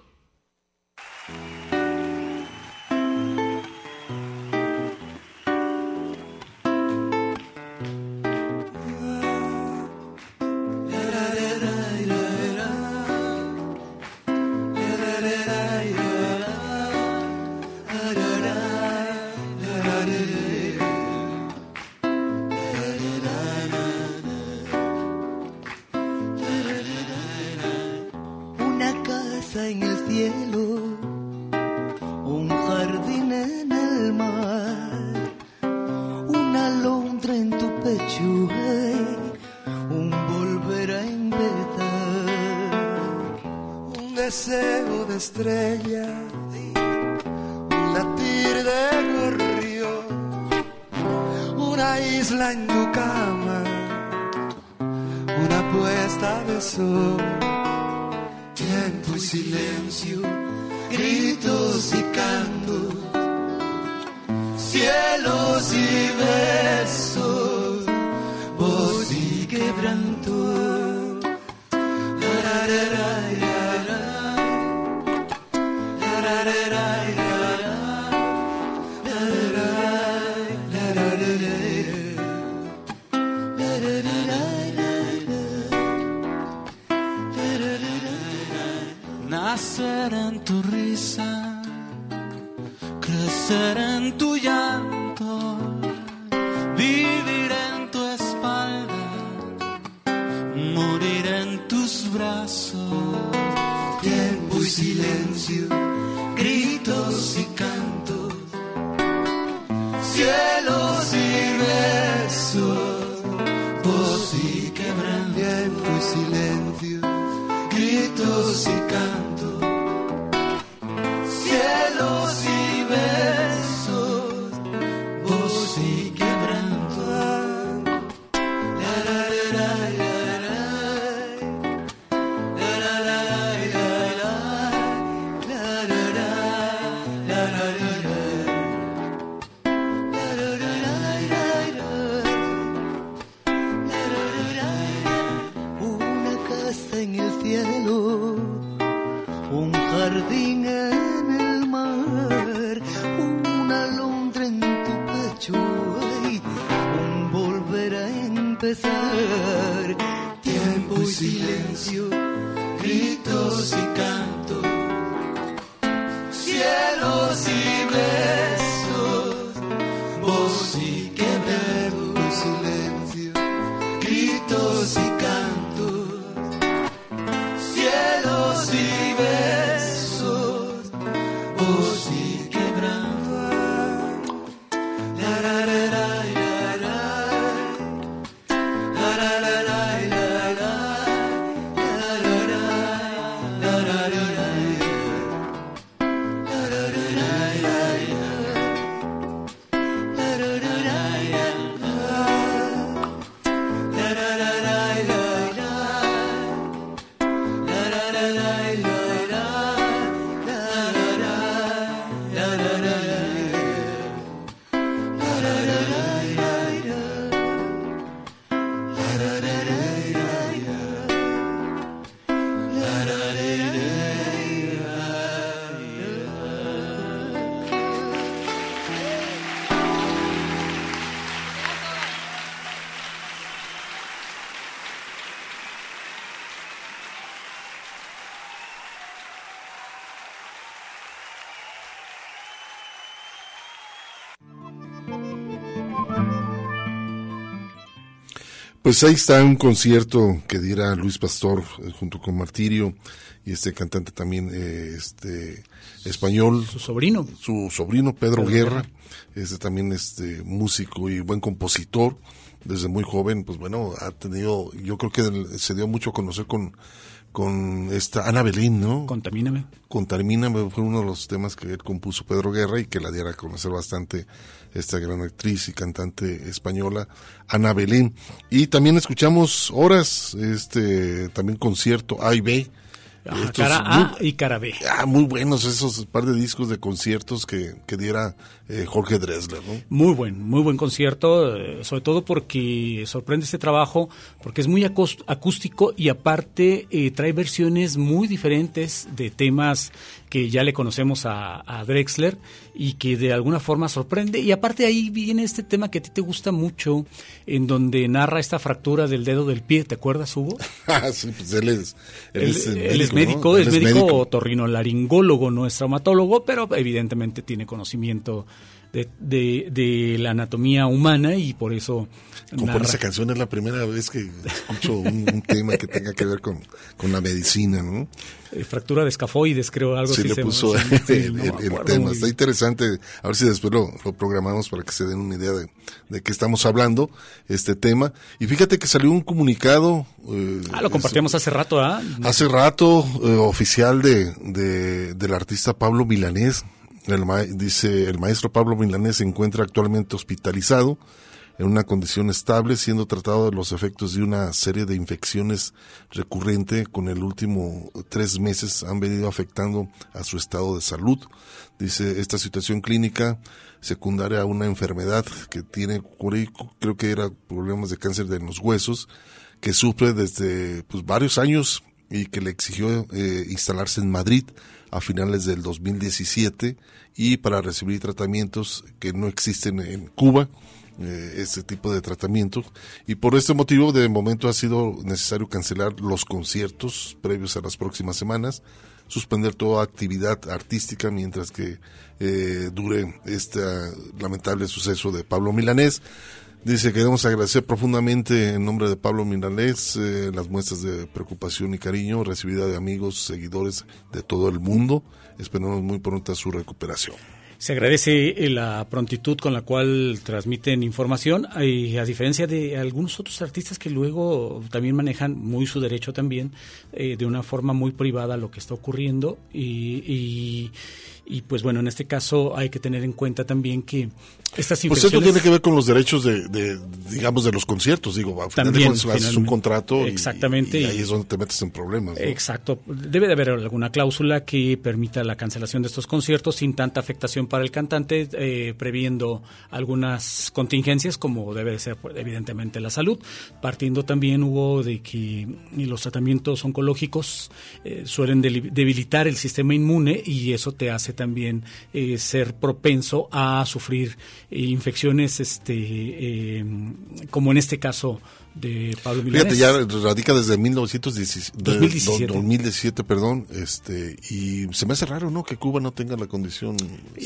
Pues ahí está un concierto que diera Luis Pastor eh, junto con Martirio y este cantante también eh, este español. Su sobrino. Su sobrino Pedro, Guerra, Guerra, este también este músico y buen compositor. Desde muy joven pues bueno ha tenido yo creo que se dio mucho a conocer con con esta Ana Belín, ¿no? Contamíname. Contamíname fue uno de los temas que él compuso Pedro Guerra y que la diera a conocer bastante esta gran actriz y cantante española, Ana Belén. Y también escuchamos horas, este, también concierto A y B. Ah, cara A y cara B. Ah, muy buenos esos par de discos de conciertos que, que diera eh, Jorge Dresler, ¿no? Muy buen, muy buen concierto, eh, sobre todo porque sorprende este trabajo, porque es muy acústico y aparte eh, trae versiones muy diferentes de temas que ya le conocemos a, a, Drexler y que de alguna forma sorprende. Y aparte ahí viene este tema que a ti te gusta mucho, en donde narra esta fractura del dedo del pie, ¿te acuerdas, Hugo? Ah, sí, pues él es, él, es, médico, es médico, es médico, torrinolaringólogo, no es traumatólogo, pero evidentemente tiene conocimiento de, de, de, la anatomía humana y por eso... Compone esa canción es la primera vez que escucho un, un tema que tenga que ver con, con la medicina, ¿no? Eh, fractura de escafoides, creo, algo sí, así. le puso el, el, el tema. Está interesante. A ver si después lo, lo, programamos para que se den una idea de, de qué estamos hablando, este tema. Y fíjate que salió un comunicado. Eh, ah, lo compartíamos hace rato, ¿ah? Hace rato, eh, oficial de, de, del artista Pablo Milanés. El dice, el maestro Pablo Milanés se encuentra actualmente hospitalizado en una condición estable, siendo tratado de los efectos de una serie de infecciones recurrente con el último tres meses han venido afectando a su estado de salud. Dice, esta situación clínica secundaria a una enfermedad que tiene, creo que era problemas de cáncer de los huesos, que sufre desde pues, varios años y que le exigió eh, instalarse en Madrid a finales del 2017 y para recibir tratamientos que no existen en Cuba este tipo de tratamiento. Y por este motivo de momento ha sido necesario cancelar los conciertos previos a las próximas semanas suspender toda actividad artística mientras que eh, dure este lamentable suceso de Pablo Milanés Dice, queremos agradecer profundamente en nombre de Pablo Milanés eh, las muestras de preocupación y cariño recibida de amigos, seguidores de todo el mundo. Esperamos muy pronta su recuperación. Se agradece eh, la prontitud con la cual transmiten información, y a diferencia de algunos otros artistas que luego también manejan muy su derecho también, eh, de una forma muy privada lo que está ocurriendo y y pues bueno, en este caso hay que tener en cuenta también que estas. Pues esto tiene que ver con los derechos de, de digamos, de los conciertos, digo, también, haces un contrato exactamente, y, y, ahí es donde te metes en problemas. ¿no? Exacto, debe de haber alguna cláusula que permita la cancelación de estos conciertos sin tanta afectación para el cantante, eh, previendo algunas contingencias como debe ser pues, evidentemente la salud, partiendo también hubo de que los tratamientos oncológicos eh, suelen debilitar el sistema inmune y eso te hace también eh, ser propenso a sufrir infecciones, este, eh, como en este caso de Pablo Milanés. Fíjate, ya radica desde 1917, 2017. 2017, perdón, este, y se me hace raro, ¿no? Que Cuba no tenga la condición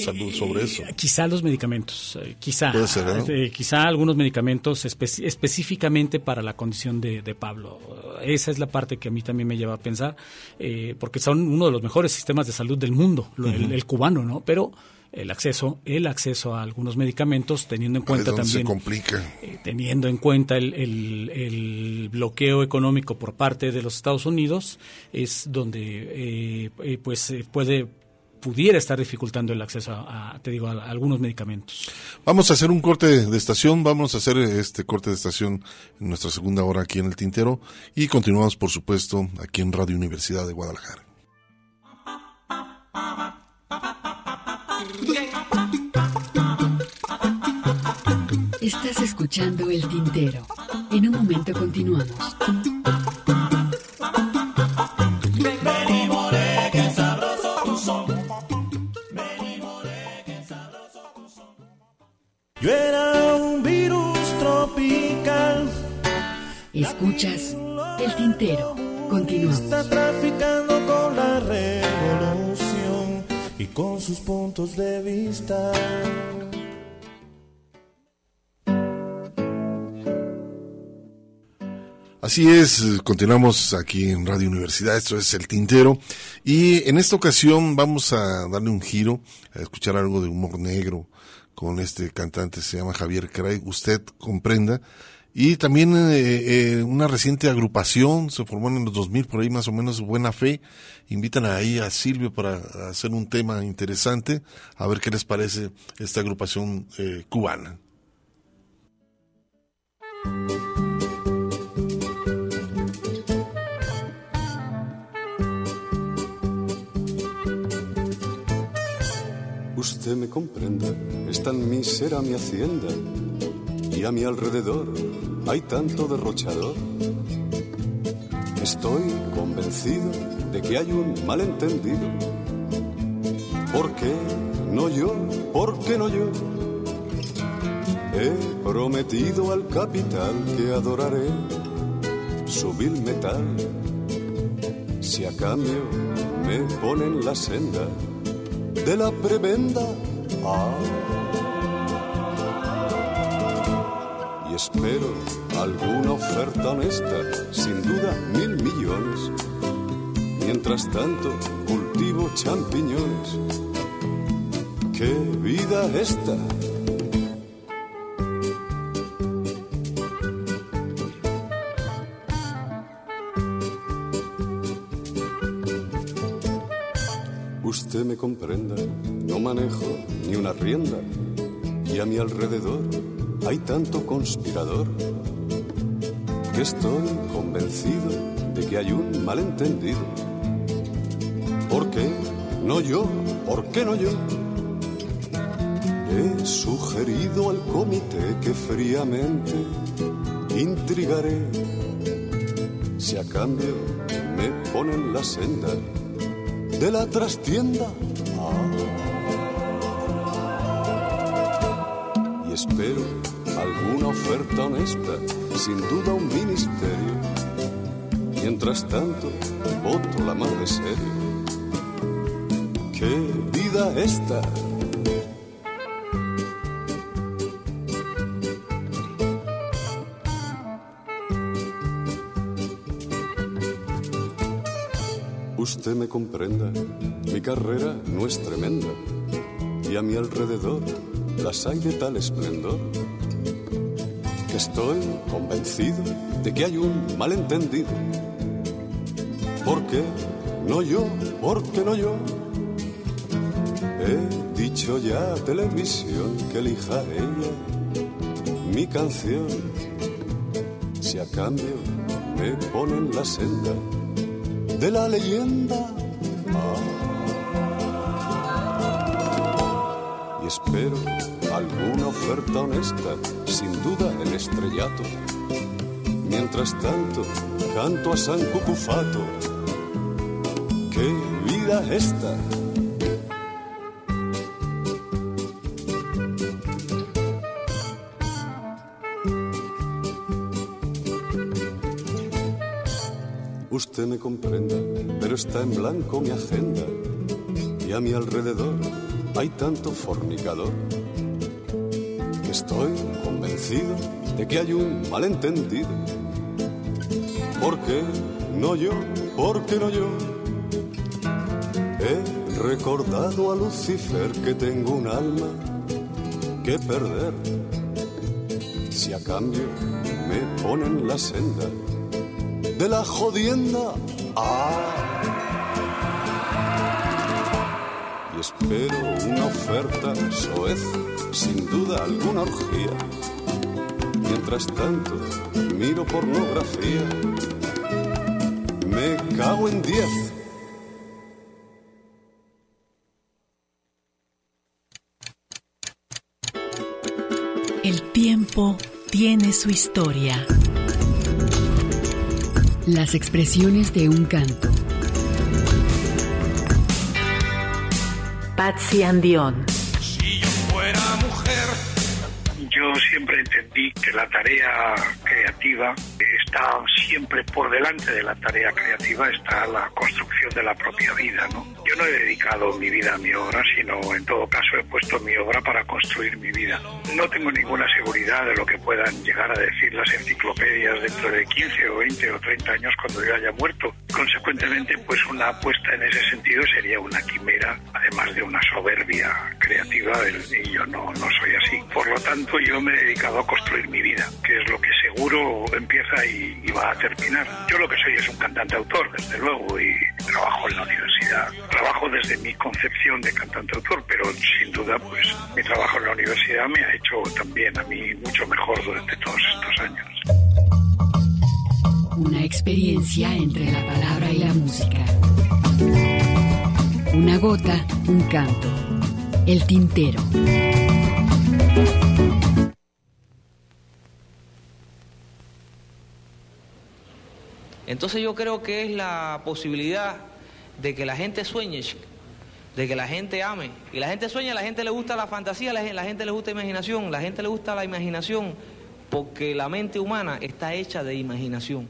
salud sobre eso. Quizá los medicamentos, quizá. Puede ser, ¿no? quizá algunos medicamentos espe específicamente para la condición de, de, Pablo. Esa es la parte que a mí también me lleva a pensar, eh, porque son uno de los mejores sistemas de salud del mundo, uh -huh. el, el cubano, ¿no? Pero el acceso, el acceso a algunos medicamentos, teniendo en cuenta también se complica. Eh, teniendo en cuenta el, el, el, bloqueo económico por parte de los Estados Unidos, es donde eh, eh, pues puede pudiera estar dificultando el acceso a, a te digo, a, a, algunos medicamentos. Vamos a hacer un corte de estación, vamos a hacer este corte de estación en nuestra segunda hora aquí en el Tintero y continuamos, por supuesto, aquí en Radio Universidad de Guadalajara. Estás escuchando El Tintero. En un momento continuamos. Yo era un virus tropical. Escuchas El Tintero. Continuamos. Está traficando con la revolución y con sus puntos de vista. Así es, continuamos aquí en Radio Universidad, esto es El Tintero, y en esta ocasión vamos a darle un giro, a escuchar algo de humor negro con este cantante, se llama Javier Craig, usted comprenda, Y también eh, eh, una reciente agrupación, se formó en los 2000 por ahí más o menos, Buena Fe. Invitan ahí a Silvio para hacer un tema interesante, a ver qué les parece esta agrupación eh, cubana. Usted me comprenda, es tan mísera mi hacienda y a mi alrededor hay tanto derrochador. Estoy convencido de que hay un malentendido. ¿Por qué no yo? ¿Por qué no yo? He prometido al capital que adoraré su vil metal. Si a cambio me ponen la senda de la prebenda. Ah. Y espero alguna oferta honesta, sin duda mil millones. Mientras tanto, cultivo champiñones. ¡Qué vida esta! Usted me manejo ni una rienda y a mi alrededor hay tanto conspirador que estoy convencido de que hay un malentendido. ¿Por qué no yo? ¿Por qué no yo? He sugerido al comité que fríamente intrigaré si a cambio me ponen la senda de la trastienda. Oferta honesta, sin duda un ministerio. Mientras tanto, voto la mar de serio. ¡Qué vida esta! Usted me comprenda, mi carrera no es tremenda y a mi alrededor las hay de tal esplendor estoy convencido de que hay un malentendido. ¿Por qué no yo? ¿Por qué no yo? He dicho ya a televisión que elija ella mi canción. Si a cambio me ponen la senda de la leyenda. Ah. Y espero alguna oferta honesta, sin duda el estrellato. Mientras tanto, canto a San Cucufato. ¡Qué vida esta! Usted me comprenda, pero está en blanco mi agenda y a mi alrededor hay tanto fornicador estoy convencido de que hay un malentendido. ¿Por qué no yo? ¿Por qué no yo? He recordado a Lucifer que tengo un alma que perder si a cambio me ponen la senda de la jodienda. Ah. Y espero una oferta soez, sin duda alguna orgía. Mientras tanto, miro pornografía. Me cago en diez. El tiempo tiene su historia. Las expresiones de un canto. Patsy Andión. Entendí que la tarea creativa está siempre por delante de la tarea creativa, está la construcción de la propia vida, ¿no? Yo no he dedicado mi vida a mi obra, sino en todo caso he puesto mi obra para construir mi vida. No tengo ninguna seguridad de lo que puedan llegar a decir las enciclopedias dentro de 15 o 20 o 30 años cuando yo haya muerto. Consecuentemente, pues una apuesta en ese sentido sería una quimera, además de una soberbia creativa, y yo no, no soy así. Por lo tanto, yo me he dedicado a construir mi vida, que es lo que seguro empieza y, y va a terminar. Yo lo que soy es un cantante autor, desde luego, y trabajo en la universidad. Trabajo desde mi concepción de cantante autor, pero sin duda, pues mi trabajo en la universidad me ha hecho también a mí mucho mejor durante todos estos años. Una experiencia entre la palabra y la música. Una gota, un canto. El tintero. Entonces yo creo que es la posibilidad de que la gente sueñe, de que la gente ame. Y la gente sueña, la gente le gusta la fantasía, la gente, la gente le gusta la imaginación, la gente le gusta la imaginación porque la mente humana está hecha de imaginación.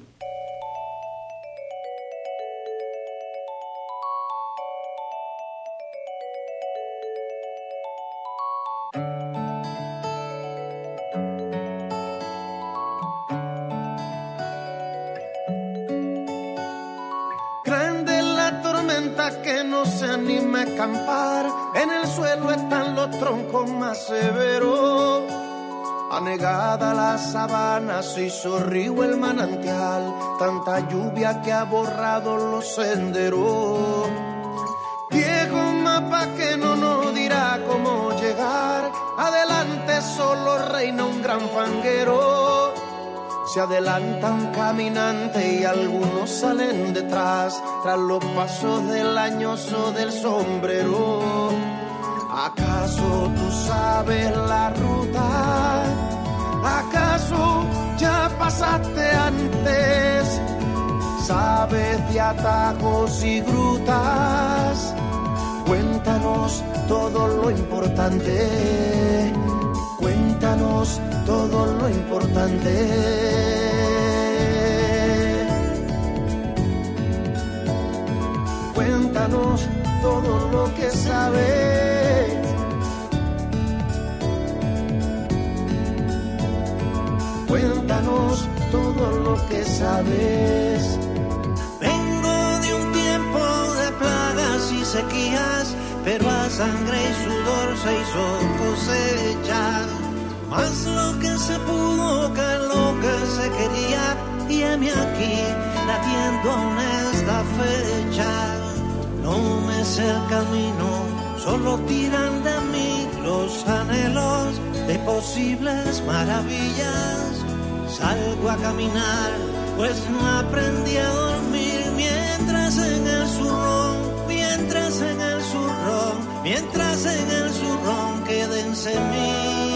Que no se anima a acampar. En el suelo están los troncos más severos. Anegada la sabana se hizo río el manantial. Tanta lluvia que ha borrado los senderos. Viejo mapa que no Se adelanta un caminante y algunos salen detrás, tras los pasos del añoso del sombrero. ¿Acaso tú sabes la ruta? ¿Acaso ya pasaste antes? ¿Sabes de atajos y grutas? Cuéntanos todo lo importante. Cuéntanos todo lo importante. Cuéntanos todo lo que sabes. Cuéntanos todo lo que sabes. Vengo de un tiempo de plagas y sequías, pero a sangre y sudor se hizo cosecha. Más lo que se pudo que lo que se quería, y heme aquí latiendo en esta fecha. No me sé el camino, solo tiran de mí los anhelos de posibles maravillas. Salgo a caminar, pues no aprendí a dormir mientras en el zurrón, mientras en el zurrón, mientras en el zurrón queden semillas.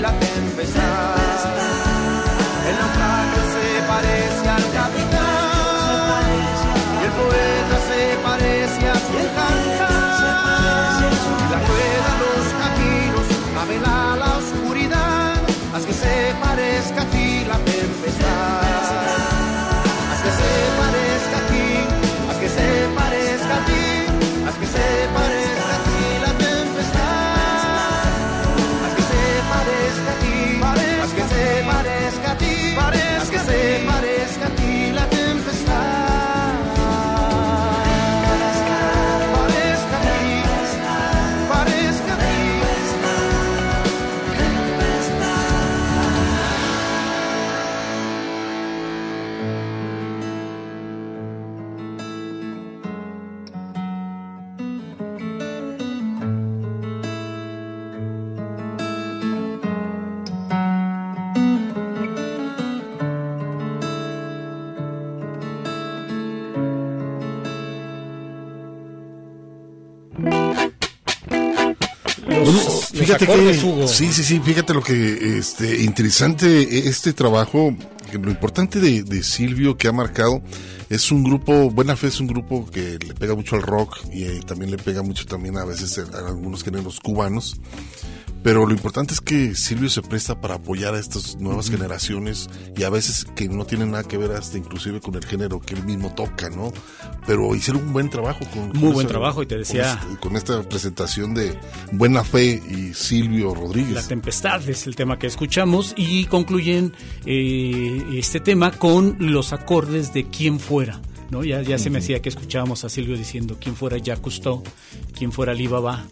La tempestad. Fíjate acordes, que Hugo. sí, sí, sí, fíjate lo que este interesante este trabajo, lo importante de, de Silvio que ha marcado es un grupo, Buena Fe es un grupo que le pega mucho al rock y eh, también le pega mucho también a veces a, a algunos géneros cubanos. Pero lo importante es que Silvio se presta para apoyar a estas nuevas generaciones y a veces que no tienen nada que ver hasta inclusive con el género que él mismo toca, ¿no? Pero hicieron un buen trabajo con Muy con buen esa- trabajo, y te con decía- este- con esta presentación de Buena Fe y Silvio Rodríguez. La tempestad es el tema que escuchamos y concluyen eh, este tema con los acordes de quién fuera. ¿no? Ya, ya se me hacía que escuchábamos a Silvio diciendo quién fuera Jacques Cousteau, quién fuera Alibaba.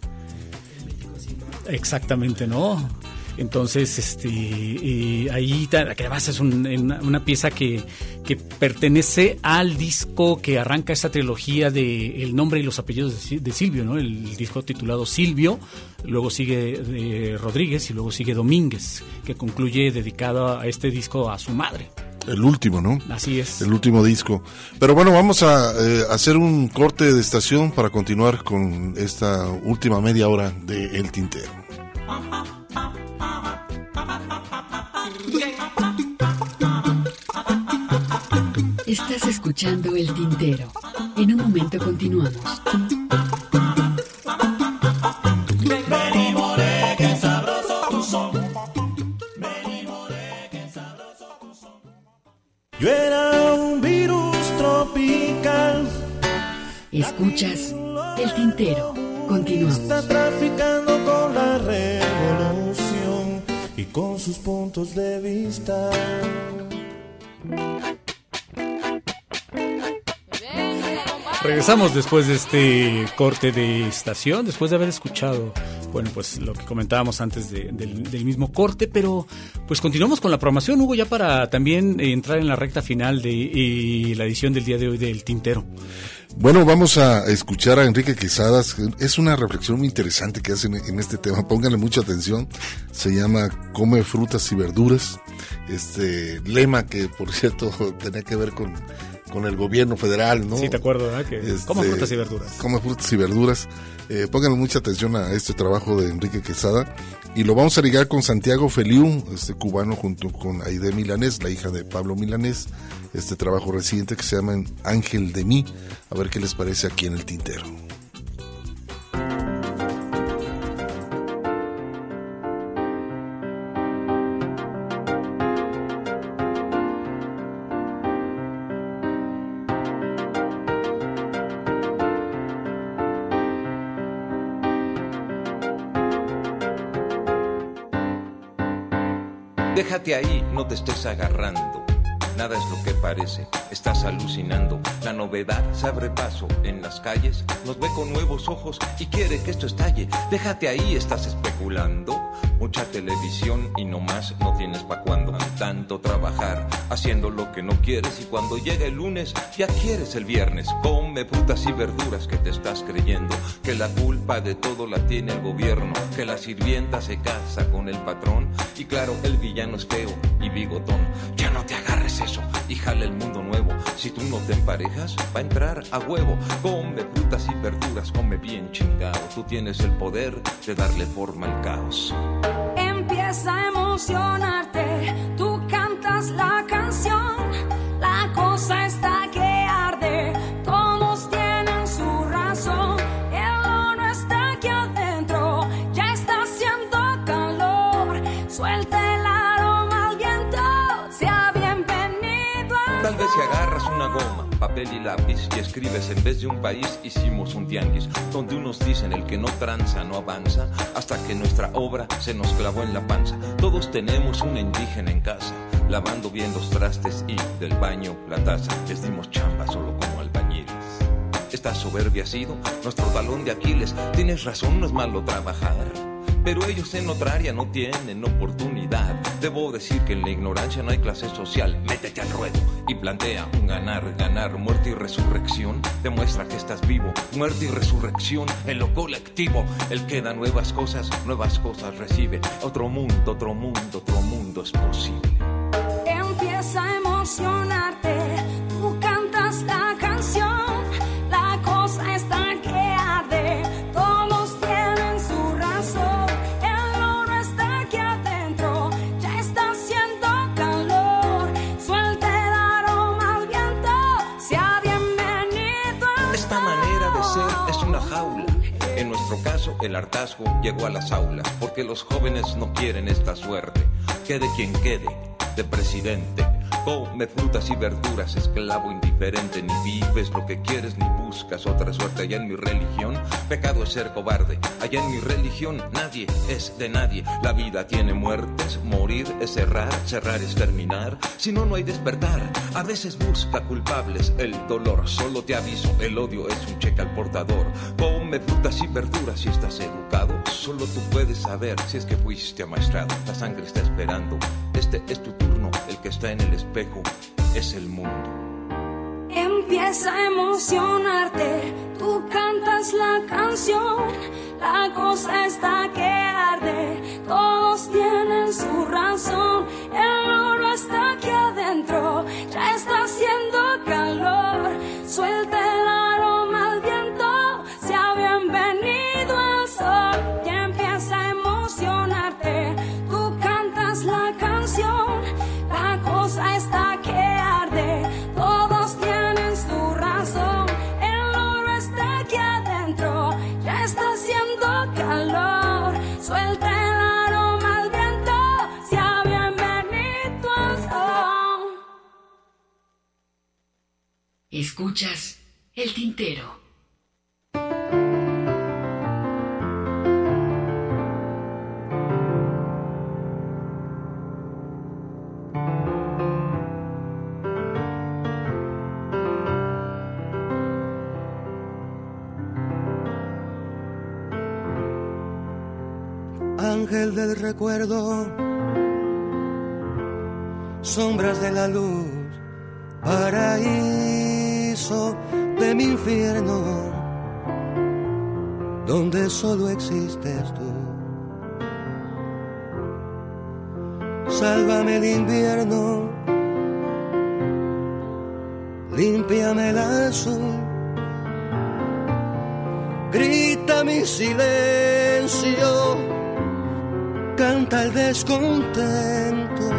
Exactamente, ¿no? Entonces, este, y ahí, que además es un- una, pieza que, que pertenece al disco que arranca esta trilogía de El nombre y los apellidos de Silvio, ¿no? El disco titulado Silvio, luego sigue eh, Rodríguez y luego sigue Domínguez, que concluye dedicado a este disco a su madre. El último, ¿no? Así es. El último disco. Pero bueno, vamos a eh, hacer un corte de estación para continuar con esta última media hora de El Tintero. Estás escuchando El Tintero. En un momento continuamos. Yo era un virus tropical. Escuchas El Tintero. Continuamos. Está traficando con la revolución y con sus puntos de vista. Regresamos después de este corte de estación, después de haber escuchado, bueno, pues lo que comentábamos antes de- del, del mismo corte, pero pues continuamos con la programación, Hugo, ya para también entrar en la recta final de eh, la edición del día de hoy del Tintero. Bueno, vamos a escuchar a Enrique Quesadas. Es una reflexión muy interesante que hacen en este tema. Pónganle mucha atención. Se llama Come frutas y verduras. Este lema que, por cierto, tenía que ver con, con el gobierno federal, ¿no? Sí, te acuerdo, ¿verdad? Que Este, frutas y verduras. Come frutas y verduras. Eh, pónganle mucha atención a este trabajo de Enrique Quesada. Y lo vamos a ligar con Santiago Feliu, este cubano, junto con Aide Milanés, la hija de Pablo Milanés. Este trabajo reciente que se llama Ángel de mí. A ver qué les parece aquí en el tintero. Déjate ahí, no te estés agarrando. Nada es lo que parece, estás alucinando. La novedad se abre paso en las calles, nos ve con nuevos ojos y quiere que esto estalle. Déjate ahí, estás especulando. Mucha televisión y no más no tienes pa' cuando. Tanto trabajar, haciendo lo que no quieres y cuando llega el lunes ya quieres el viernes. Come frutas y verduras que te estás creyendo. Que la culpa de todo la tiene el gobierno. Que la sirvienta se casa con el patrón. Y claro, el villano es feo y bigotón. Ya no te agarres eso y jale el mundo nuevo. Si tú no te emparejas, va a entrar a huevo. Come frutas y verduras, come bien chingado. Tú tienes el poder de darle forma al caos. Empieza a emocionarte, tú cantas la canción, la cosa está una goma, papel y lápiz y escribes en vez de un país, hicimos un tianguis, donde unos dicen el que no tranza no avanza, hasta que nuestra obra se nos clavó en la panza. Todos tenemos una indígena en casa, lavando bien los trastes y del baño la taza. Les dimos chamba solo como albañiles. Esta soberbia ha sido nuestro talón de Aquiles. Tienes razón, no es malo trabajar. Pero ellos en otra área no tienen oportunidad. Debo decir que en la ignorancia no hay clase social. Métete al ruedo y plantea un ganar, ganar, muerte y resurrección. Demuestra que estás vivo, muerte y resurrección en lo colectivo. El que da nuevas cosas, nuevas cosas recibe. Otro mundo, otro mundo, otro mundo es posible. Empieza a emocionarte, el hartazgo llegó a las aulas, porque los jóvenes no quieren esta suerte. Quede quien quede, de presidente. Come frutas y verduras, esclavo indiferente, ni vives lo que quieres ni buscas otra suerte. Allá en mi religión, pecado es ser cobarde. Allá en mi religión, nadie es de nadie. La vida tiene muertes, morir es cerrar, cerrar es terminar. Si no, no hay despertar. A veces busca culpables el dolor. Solo te aviso, el odio es un cheque al portador. Come frutas y verduras si estás educado. Solo tú puedes saber si es que fuiste amaestrado. La sangre está esperando. Este es tu turno, que está en el espejo es el mundo. Empieza a emocionarte, tú cantas la canción, la cosa está que arde, todos tienen su razón, el oro está aquí adentro, ya está haciendo calor, suelta Escuchas el tintero. ángel del recuerdo, sombras de la luz, de mi infierno, donde solo existes tú. Sálvame el invierno, límpiame el azul, grita mi silencio canta el descontento,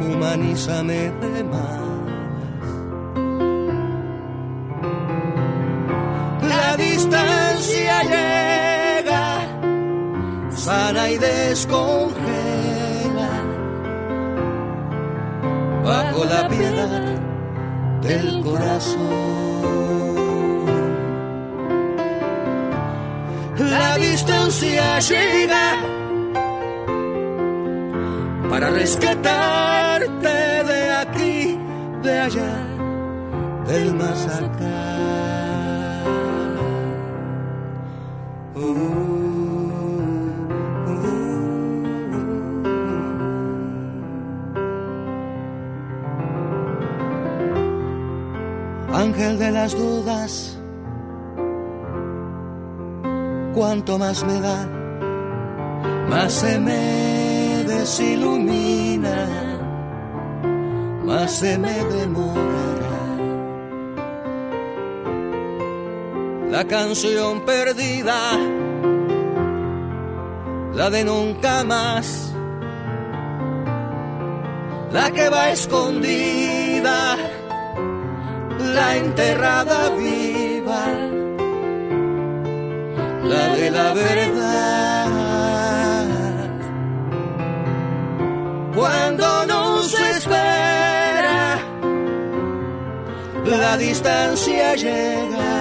humanízame de más. Sana y descongela, bajo la piedad del corazón. la distancia llega para rescatarte de aquí, de allá, del más acá. Ángel de las dudas cuanto más me da, más se me desilumina, más se me demorará. La canción perdida, la de nunca más, la que va escondida, la enterrada viva la de la verdad. Cuando no se espera, la distancia llega.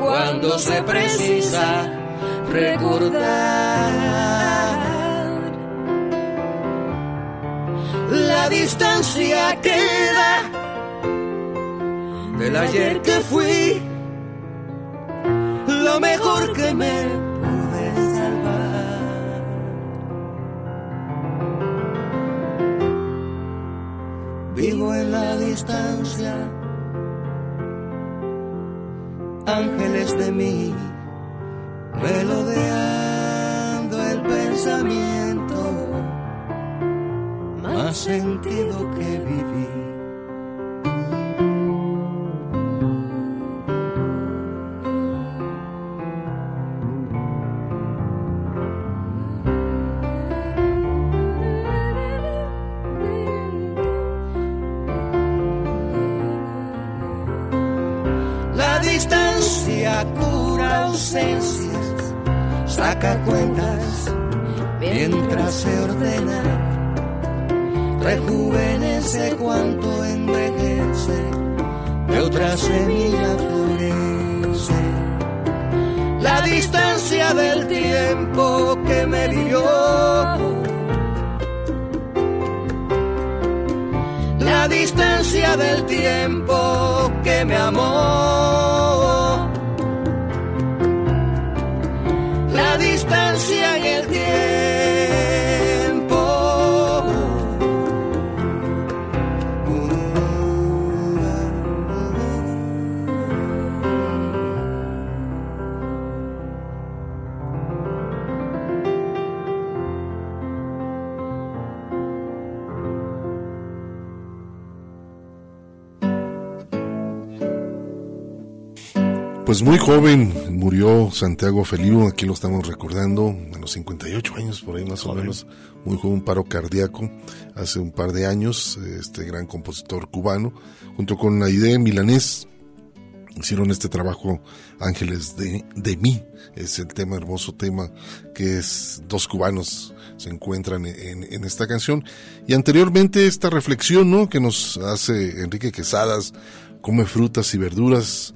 Cuando se precisa recordar, la distancia queda del ayer que fui lo mejor que me pude salvar. Vivo en la distancia, ángeles de mí, melodeando el pensamiento, más sentido que viví. Ausencias, saca cuentas mientras se ordena, rejuvenece cuanto envejece, de otra semilla florece. La distancia del tiempo que me vivió la distancia del tiempo que me amó. Pues muy joven murió Santiago Feliu, aquí lo estamos recordando, a los 58 años por ahí más o menos, muy joven, un paro cardíaco, hace un par de años, este gran compositor cubano, junto con Aide Milanés, hicieron este trabajo Ángeles de, de mí, es el tema, hermoso tema, que es dos cubanos se encuentran en, en esta canción, y anteriormente esta reflexión, ¿no?, que nos hace Enrique Quesadas, come frutas y verduras,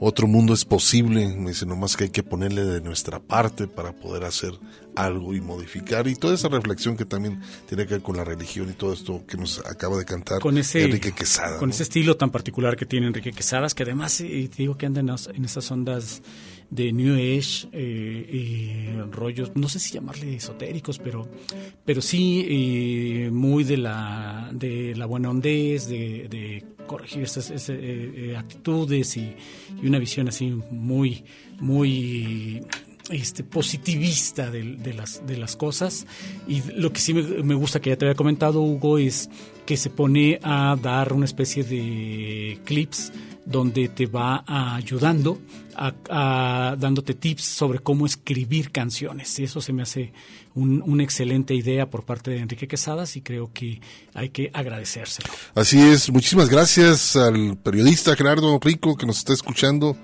otro mundo es posible, me dice nomás que hay que ponerle de nuestra parte para poder hacer algo y modificar y toda esa reflexión que también tiene que ver con la religión y todo esto que nos acaba de cantar con ese, Enrique Quesada. Con ¿no? ese estilo tan particular que tiene Enrique Quesadas, que además eh, te digo que anda en esas ondas de New Age eh, rollos, no sé si llamarle esotéricos, pero, pero sí eh, muy de la, de la buena hondez, de, de corregir esas, esas, eh, actitudes y, y una visión así muy, muy este, positivista de, de las, de las cosas. Y lo que sí me, me gusta que ya te había comentado, Hugo, es que se pone a dar una especie de clips donde te va ayudando, a, dándote tips sobre cómo escribir canciones. Eso se me hace un- una excelente idea por parte de Enrique Quesadas y creo que hay que agradecérselo. Así es, muchísimas gracias al periodista Gerardo Rico que nos está escuchando.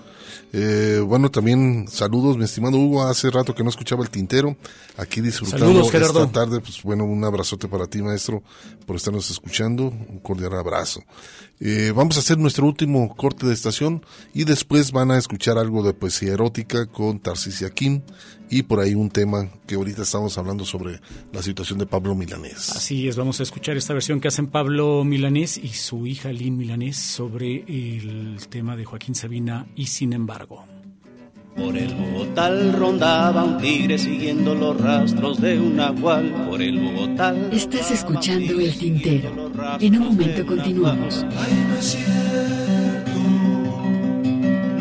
Eh, bueno, también saludos, mi estimado Hugo. Hace rato que no escuchaba el tintero. Aquí disfrutando Saludos, esta tarde. Pues bueno, un abrazote para ti, maestro, por estarnos escuchando. Un cordial abrazo. Eh, vamos a hacer nuestro último corte de estación y después van a escuchar algo de poesía erótica con Tarcisia Kim y por ahí un tema que ahorita estamos hablando sobre la situación de Pablo Milanés. Así es, vamos a escuchar esta versión que hacen Pablo Milanés y su hija Lynn Milanés sobre el tema de Joaquín Sabina y sin embargo. Por el Bogotá rondaba un tigre siguiendo los rastros de un nahual. Por el Bogotá. Estás escuchando El Tintero. En un momento continuamos. no es cierto,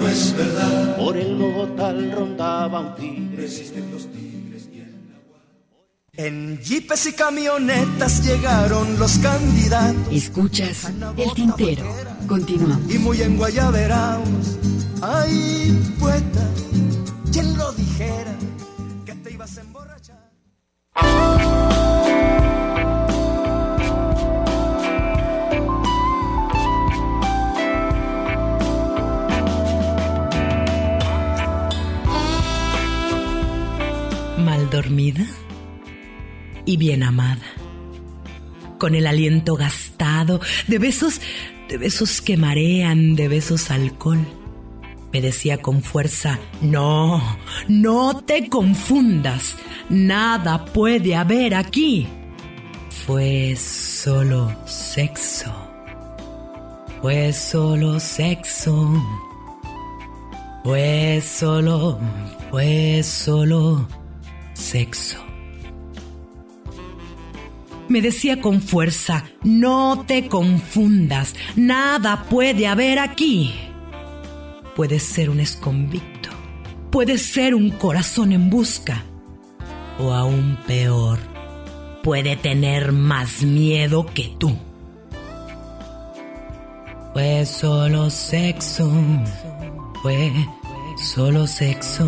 no es verdad. Por el Bogotá rondaba un tigre. Resisten los tigres y el En jeepes y camionetas llegaron los candidatos. Escuchas El Tintero. Continuamos. Y muy en guayaberaos. Ay, poeta, ¿quién lo dijera? Dormida y bien amada, con el aliento gastado de besos, de besos que marean, de besos alcohol. Me decía con fuerza, no, no te confundas, nada puede haber aquí. Fue solo sexo, fue solo sexo, fue solo, fue solo sexo. Me decía con fuerza, no te confundas, nada puede haber aquí. Puede ser un esconvicto, puede ser un corazón en busca, o aún peor, puede tener más miedo que tú. Fue solo sexo, fue solo sexo.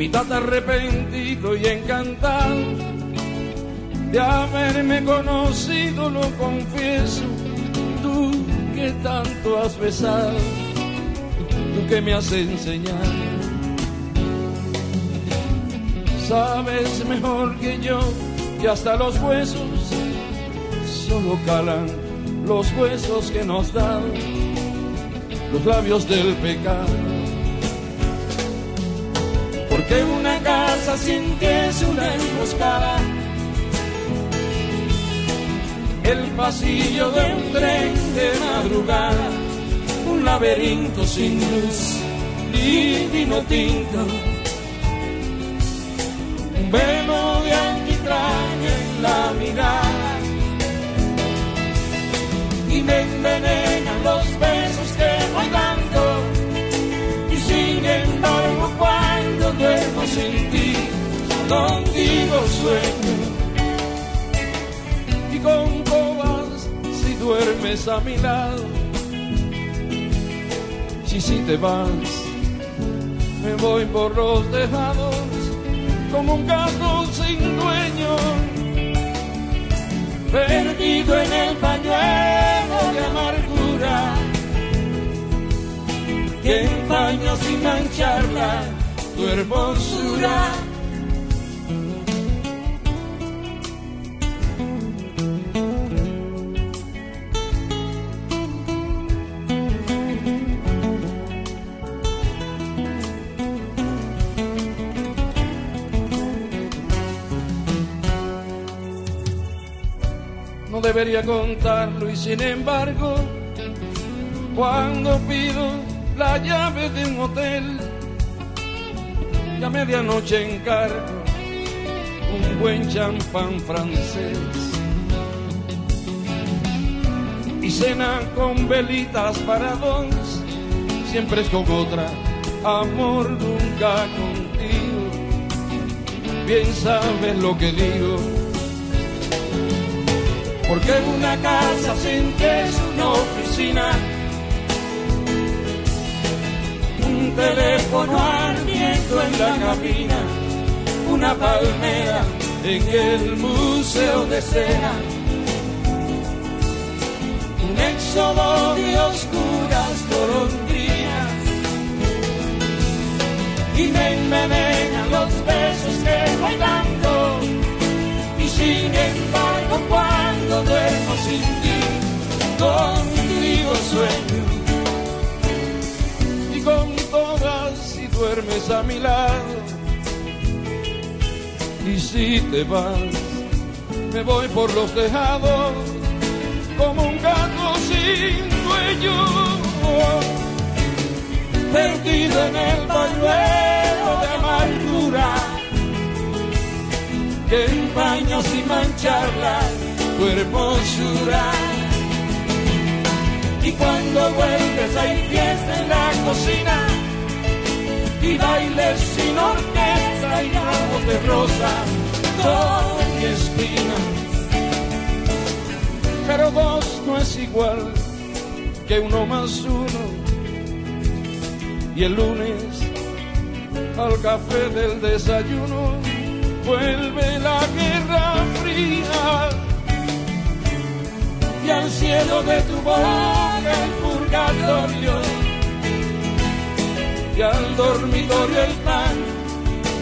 Mitad arrepentido y encantado de haberme conocido, lo confieso, tú que tanto has besado, tú que me has enseñado. Sabes mejor que yo que hasta los huesos solo calan los huesos que nos dan los labios del pecado. Porque una casa sin que es una emboscada, el pasillo de un tren de madrugada, un laberinto sin luz y vino tinto, a mi lado si si te vas me voy por los tejados como un gato sin dueño perdido en el pañuelo de amargura que empaño sin mancharla tu hermosura. No debería contarlo y sin embargo, cuando pido la llave de un hotel, y a medianoche encargo un buen champán francés y cena con velitas para dos, siempre es con otra, amor nunca contigo, bien sabes lo que digo porque una casa sin es una oficina, un teléfono ardiendo en la cabina, una palmera en el museo de cera, un éxodo de oscuras golondrinas. Y me envenenan los besos que voy dando y sin embargo cuando duermo sin ti contigo sueño. Y con todas si duermes a mi lado y si te vas me voy por los tejados como un gato sin dueño. Perdido en el pañuelo de amargura que empaño sin mancharla tu hermosura. Y cuando vuelves hay fiesta en la cocina y bailes sin orquesta y ramos de rosa, todo en mi espina. Pero dos no es igual que uno más uno. Y el lunes al café del desayuno vuelve la guerra fría y al cielo de tu boca el purgatorio. Y al dormitorio el pan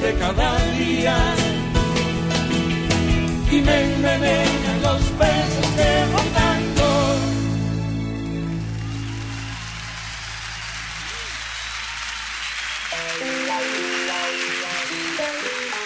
de cada día. Y me envenenan los besos que voy dando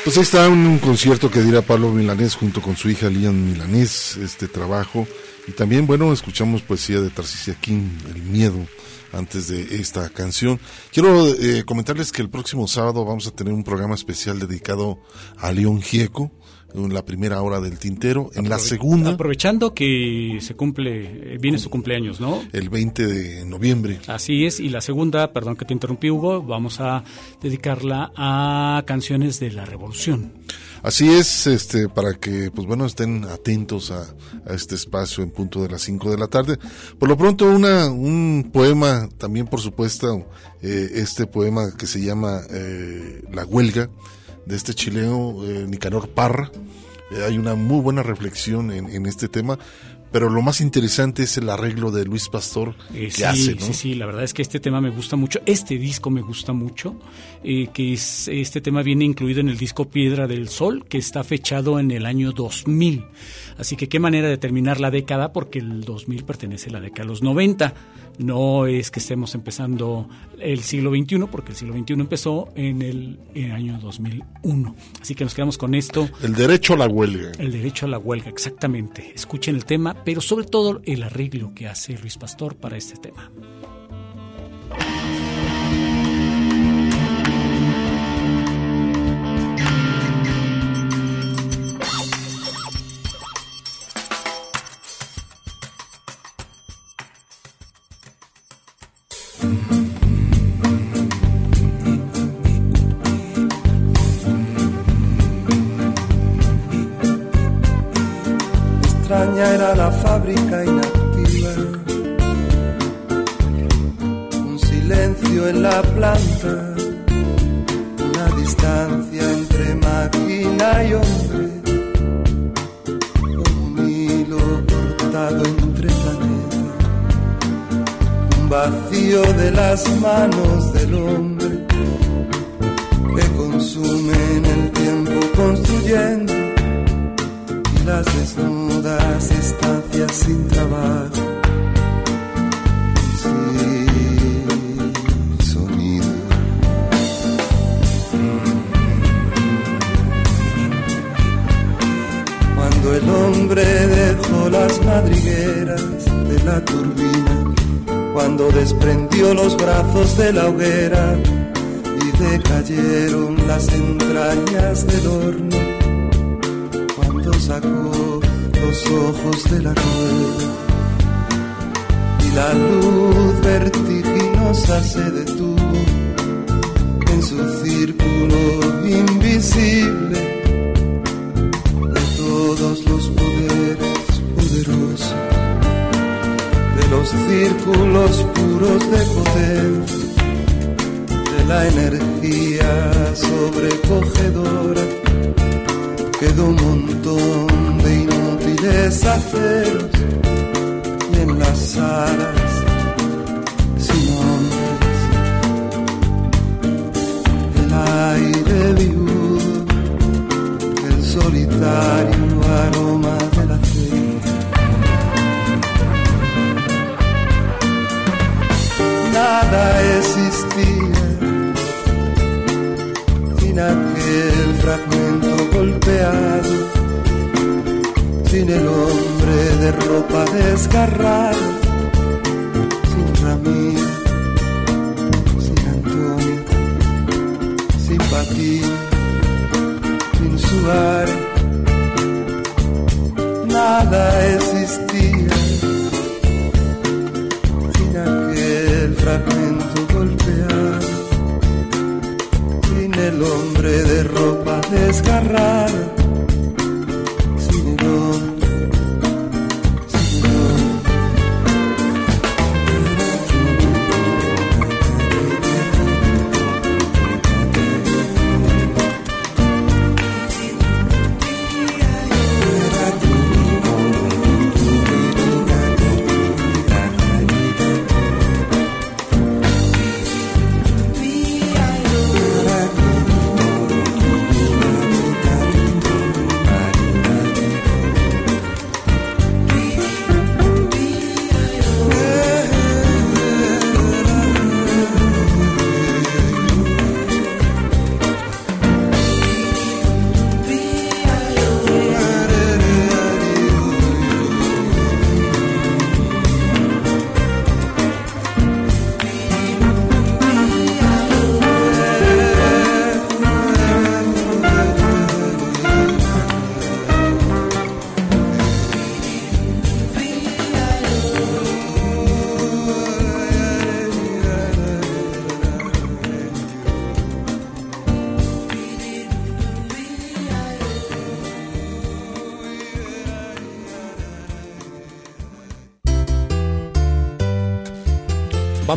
Pues ahí está un, un concierto que dirá Pablo Milanés junto con su hija Lian Milanés, este trabajo Y también, bueno, escuchamos poesía de Tarcisia King, El Miedo, antes de esta canción. Quiero eh, comentarles que el próximo sábado vamos a tener un programa especial dedicado a León Gieco, en la primera hora del tintero. En la segunda, Aprovechando que se cumple, eh, viene su cumpleaños, ¿no? el 20 de noviembre. Así es, y la segunda, perdón que te interrumpí Hugo, vamos a dedicarla a canciones de la revolución. Así es, este, para que, pues bueno, estén atentos a, a este espacio en punto de las 5 de la tarde. Por lo pronto, una, un poema, también por supuesto, eh, este poema que se llama eh, La Huelga, de este chileno eh, Nicanor Parra. Eh, hay una muy buena reflexión en, en este tema, pero lo más interesante es el arreglo de Luis Pastor Eh, que sí, hace, ¿no? sí, sí, la verdad es que este tema me gusta mucho, este disco me gusta mucho, que es, este tema viene incluido en el disco Piedra del Sol, que está fechado en el año 2000. Así que qué manera de terminar la década, porque el 2000 pertenece a la década de los 90. No es que estemos empezando el siglo XXI, porque el siglo XXI empezó en el, en el año 2001. Así que nos quedamos con esto. El derecho a la huelga. El derecho a la huelga, exactamente. Escuchen el tema, pero sobre todo el arreglo que hace Luis Pastor para este tema.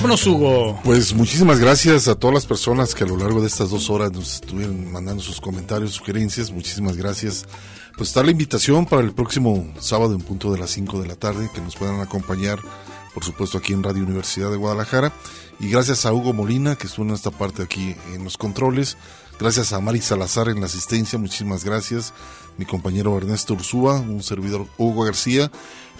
Vámonos, Hugo. Pues muchísimas gracias a todas las personas que a lo largo de estas dos horas nos estuvieron mandando sus comentarios, sugerencias. Muchísimas gracias. Pues está la invitación para el próximo sábado en punto de las 5 de la tarde, que nos puedan acompañar, por supuesto, aquí en Radio Universidad de Guadalajara. Y gracias a Hugo Molina, que estuvo en esta parte aquí en los controles. Gracias a Mari Salazar en la asistencia, muchísimas gracias. Mi compañero Ernesto Ursúa, un servidor Hugo García.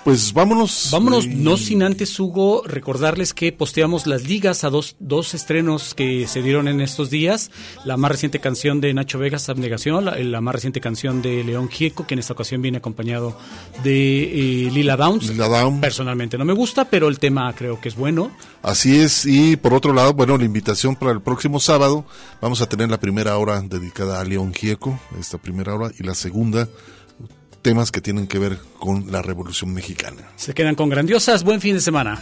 Pues vámonos. Vámonos, no sin antes, Hugo, recordarles que posteamos las ligas a dos, dos estrenos que se dieron en estos días. La más reciente canción de Nacho Vegas, Abnegación, la, la más reciente canción de León Gieco, que en esta ocasión viene acompañado de eh, Lila Downs. Personalmente no me gusta, pero el tema creo que es bueno. Así es, y por otro lado, bueno, la invitación para el próximo sábado, vamos a tener la primera hora dedicada a León Gieco, esta primera hora, y la segunda, temas que tienen que ver con la Revolución Mexicana. Se quedan con grandiosas. Buen fin de semana.